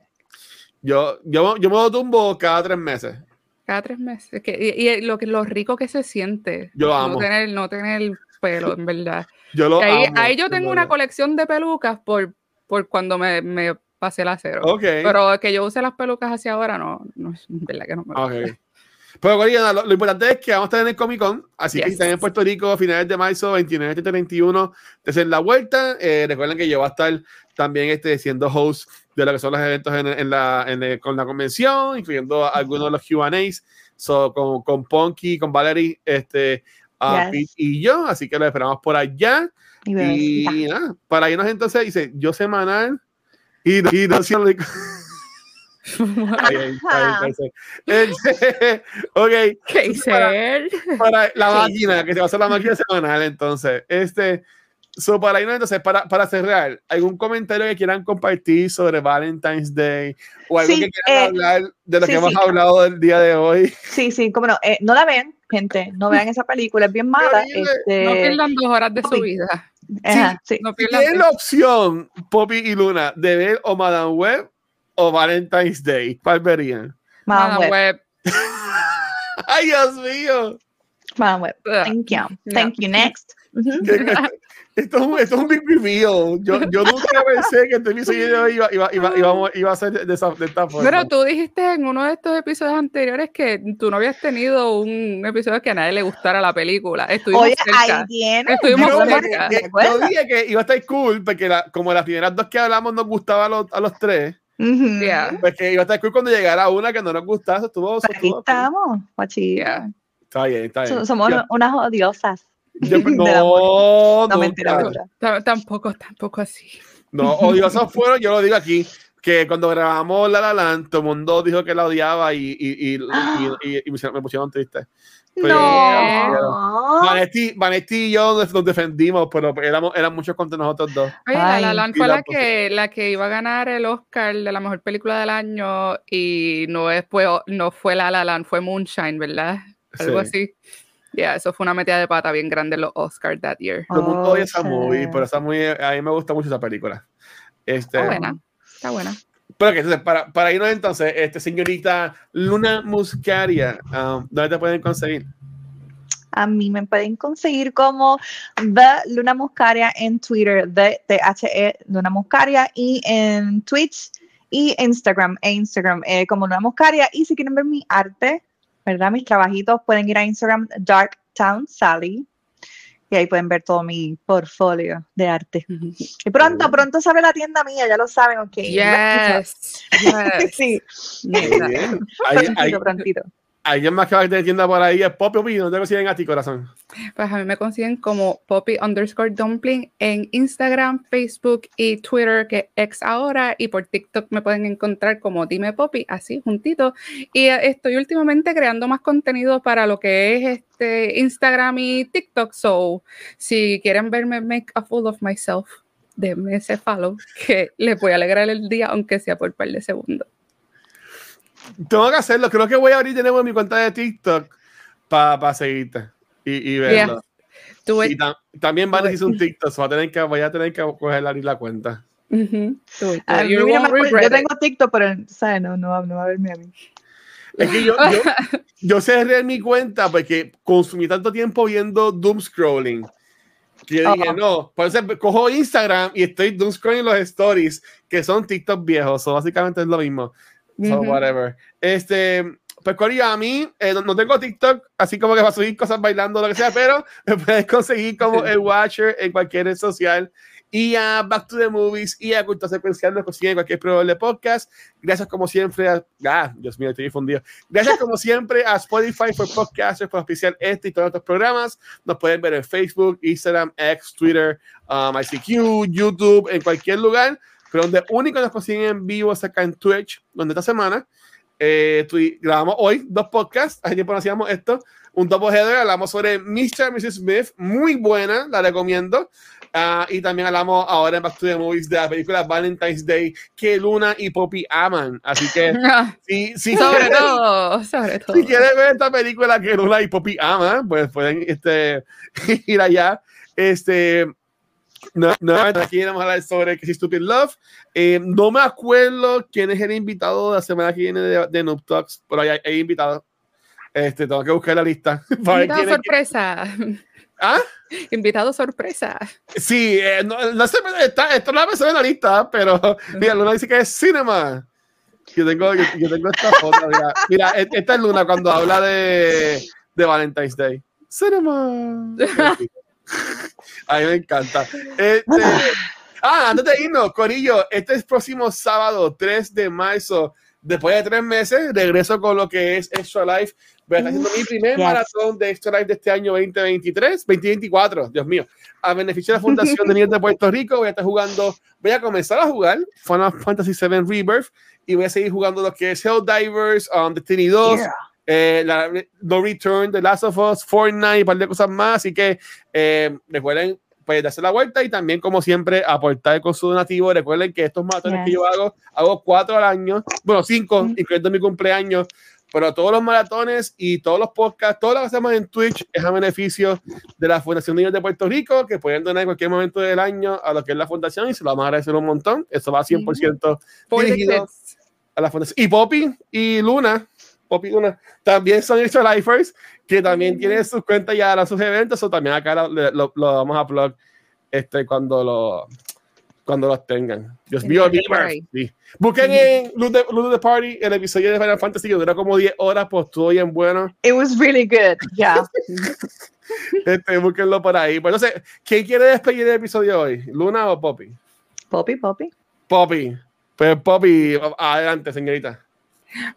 Yo, yo, yo me lo tumbo cada tres meses. Cada tres meses. y, lo, lo rico que se siente. Yo amo. No tener, no tener pelo, en verdad. [LAUGHS] Yo lo ahí, amo, ahí yo tengo una colección de pelucas por, por cuando me, me pasé el acero. Okay. Pero que yo use las pelucas hacia ahora, no, no es verdad que no me okay. Pero, Corina, lo, importante es que vamos a estar en el Comic Con, así que si están en Puerto Rico a finales de marzo, 29, 30, 31, de la vuelta. Eh, recuerden que yo voy a estar también este, siendo host de lo que son los eventos en, en la, en con la convención, incluyendo algunos de los QAs, so, con, con Ponky, con Valerie, este, uh, y yo, así que lo esperamos por allá. Y, y nada, para irnos entonces, dice, yo semanal y, y no [LAUGHS] este, [LAUGHS] ok. ¿Qué para, para la máquina, que se va a hacer la máquina semanal, entonces. Este, so para irnos, entonces, para, para cerrar, ¿algún comentario que quieran compartir sobre Valentine's Day? ¿O algo que quieran eh, hablar de lo que hemos hablado del día de hoy? Sí, sí, como no. Eh, no la ven, gente, no vean esa película, es bien mala. Este... No pierdan dos horas de su vida. sí, No la opción, Poppy y Luna, de ver o Madame Web o Valentine's Day? ¿Cuál verían? Madame Web. [LAUGHS] ¡Ay, Dios mío! Madame Web. Thank you. Thank you. Next. [LAUGHS] Esto es, un, esto es un big reveal. Yo, yo nunca pensé que este episodio iba, iba, iba, iba, iba a ser de, esa, de esta forma. Pero tú dijiste en uno de estos episodios anteriores que tú no habías tenido un episodio que a nadie le gustara la pelíula. Estuvimos Oye, cerca. ahí viene. Estuvimos yo, cerca. Que, yo dije que iba a estar cool porque la, como las primeras dos que hablamos nos gustaba a los, a los tres. Uh -huh. yeah. Pues que iba a estar cool cuando llegara una que no nos gustaba. Estuvo, Aquí estuvo estamos, guachilla. Está bien, está bien. Somos Ya. unas odiosas. Yo- [LAUGHS] no. No, no, mentira, mentira. Tampoco, tampoco así. No, odiosos fueron, yo lo digo aquí, que cuando grabamos La La Land, todo el mundo dijo que la odiaba y, y, y, y, y- y me pusieron- me pusieron triste. Pero- No. Vanetti, Vanetti y yo nos, defendimos, pero éramos, eran muchos contra nosotros dos. Oye, La Ay, La Land fue la la que, la que iba a ganar el Oscar de la mejor película del año y no, es, fue, no fue La La Land, fue Moonshine, ¿verdad? Algo Sí. así. Ya, eso fue una metida de pata bien grande en los Oscars that year. Todo el mundo odia esa movie, pero esa movie, a mí me gusta mucho esa película. Este, Está buena, está buena. Pero que entonces, para, para irnos entonces, este, señorita Luna Muscaria, um, ¿dónde te pueden conseguir? A mí me pueden conseguir como The Luna Muscaria en Twitter, The THE Luna Muscaria, y en Twitch y Instagram, e Instagram eh, como Luna Muscaria. Y si quieren ver mi arte, ¿verdad? Mis trabajitos, pueden ir a Instagram, Dark Town Sally, y ahí pueden ver todo mi portfolio de arte. Y pronto, pronto sale la tienda mía, ya lo saben, ok. Yes, [LAUGHS] yes. [LAUGHS] Sí, Muy bien. [LAUGHS] Hay, hay, prontito, prontito. Alguien más que va a tener tienda por ahí, es Poppy Opinion, ¿dónde te consiguen a ti, corazón? Pues a mí me consiguen como Poppy underscore dumpling en Instagram, Facebook y Twitter, que ex ahora, y por TikTok me pueden encontrar como Dime Poppy, así juntito. Y estoy últimamente creando más contenido para lo que es este Instagram y TikTok. So, si quieren verme make a fool of myself, denme ese follow, que les voy a alegrar el día, aunque sea por un par de segundos. Tengo que hacerlo, creo que voy a abrir de nuevo mi cuenta de TikTok para seguirte y, y verlo. Do Y it. tam- también van a decir un TikTok, so va a tener que, voy a tener que coger abrir la cuenta. Me won't acuerdo- regret yo it. tengo TikTok, pero ¿sabes? No, no, va- no va a verme a mí. Es que yo, yo, [LAUGHS] yo cerré mi cuenta porque consumí tanto tiempo viendo doom scrolling que yo dije, Oh. no, por eso cojo Instagram y estoy doom scrolling los stories que son TikTok viejos, so básicamente es lo mismo. So, Ujú. whatever. Este, pues Cory, a mí eh, no, tengo TikTok, así como que va a subir cosas bailando, lo que sea, pero [LAUGHS] me puedes conseguir como el Watcher en cualquier red social y a Back to the Movies y a Cultura Secuencial nos consiguen cualquier programa de podcast. Gracias como siempre a... Ah, Dios mío, estoy difundido. Gracias como siempre a Spotify por Podcasters por oficial este y todos nuestros programas. Nos pueden ver en Facebook, Instagram, X, Twitter, um, ICQ, YouTube, en cualquier lugar. Pero donde único nos consiguen en vivo es acá en Twitch, donde esta semana eh, grabamos hoy dos podcasts. Hace tiempo no hacíamos esto. Un double header, hablamos sobre Mr. y Mrs. Smith, muy buena, la recomiendo. Uh, y también hablamos ahora en Back to the Movies de la película Valentine's Day que Luna y Poppy aman. Así que, [LAUGHS] sí, sí, sobre todo, sobre todo. Si quieres ver esta película que Luna y Poppy aman, pues pueden este, [LAUGHS] ir allá. Este, no, no, aquí vamos a hablar sobre que Stupid Love. Eh, no me acuerdo quién es el invitado de la semana que viene de, de Noob Talks, pero hay, hay invitado. Este, tengo que buscar la lista. [LAUGHS] Para invitado sorpresa. ¿Ah? Invitado sorpresa. Sí, eh, no, no, sé, está, esto no me en la lista, pero [LAUGHS] mira, Luna dice que es cinema. Yo tengo, yo, tengo esta foto, mira, mira, e, esta es Luna cuando habla de, de Valentine's Day. Cinema. [LAUGHS] [LAUGHS] A mí me encanta. Este, ah, antes de irnos, Corillo, este es próximo sábado, 3 de marzo. Después de tres meses, regreso con lo que es Extra Life Voy a estar haciendo mi primer maratón de Extra Life de este año 2023, 2024, Dios mío. A beneficio de la Fundación de Niños de Puerto Rico, voy a estar jugando, voy a comenzar a jugar Final Fantasy VII Rebirth y voy a seguir jugando lo que es Helldivers, um, Destiny 2, eh, la, No Return, The Last of Us, Fortnite y un par de cosas más. Así que eh, recuerden pues darse la vuelta y también como siempre aportar con su donativo recuerden que estos maratones que yo hago hago cuatro al año bueno cinco incluyendo mi cumpleaños pero todos los maratones y todos los podcasts, todo lo que hacemos en Twitch es a beneficio de la Fundación Niños de Puerto Rico, que pueden donar en cualquier momento del año a lo que es la fundación y se lo vamos a agradecer un montón. Eso va 100% dirigido a la fundación. Y Poppy y Luna, Y Luna, también son Extra Lifers, que también tienen sus cuentas ya a sus eventos, o también acá lo, lo, lo vamos a plug este, cuando lo cuando los tengan. Dios mío, sí. Busquen en Luz de, Party el episodio de Final Fantasy que dura como 10 horas, pues estuvo bien bueno. It was really good, yeah. [LAUGHS] este, búsquenlo por ahí. Pues sé, ¿quién quiere despedir el episodio hoy? ¿Luna o Poppy? Poppy, Poppy. Poppy. Pues Poppy, adelante, señorita.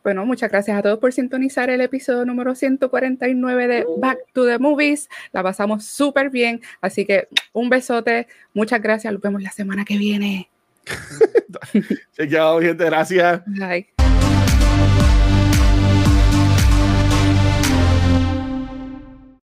Bueno, muchas gracias a todos por sintonizar el episodio número 149 de Back to the Movies. La pasamos súper bien, así que un besote, muchas gracias, nos vemos la semana que viene. [LAUGHS] Chao, gente, gracias. Bye.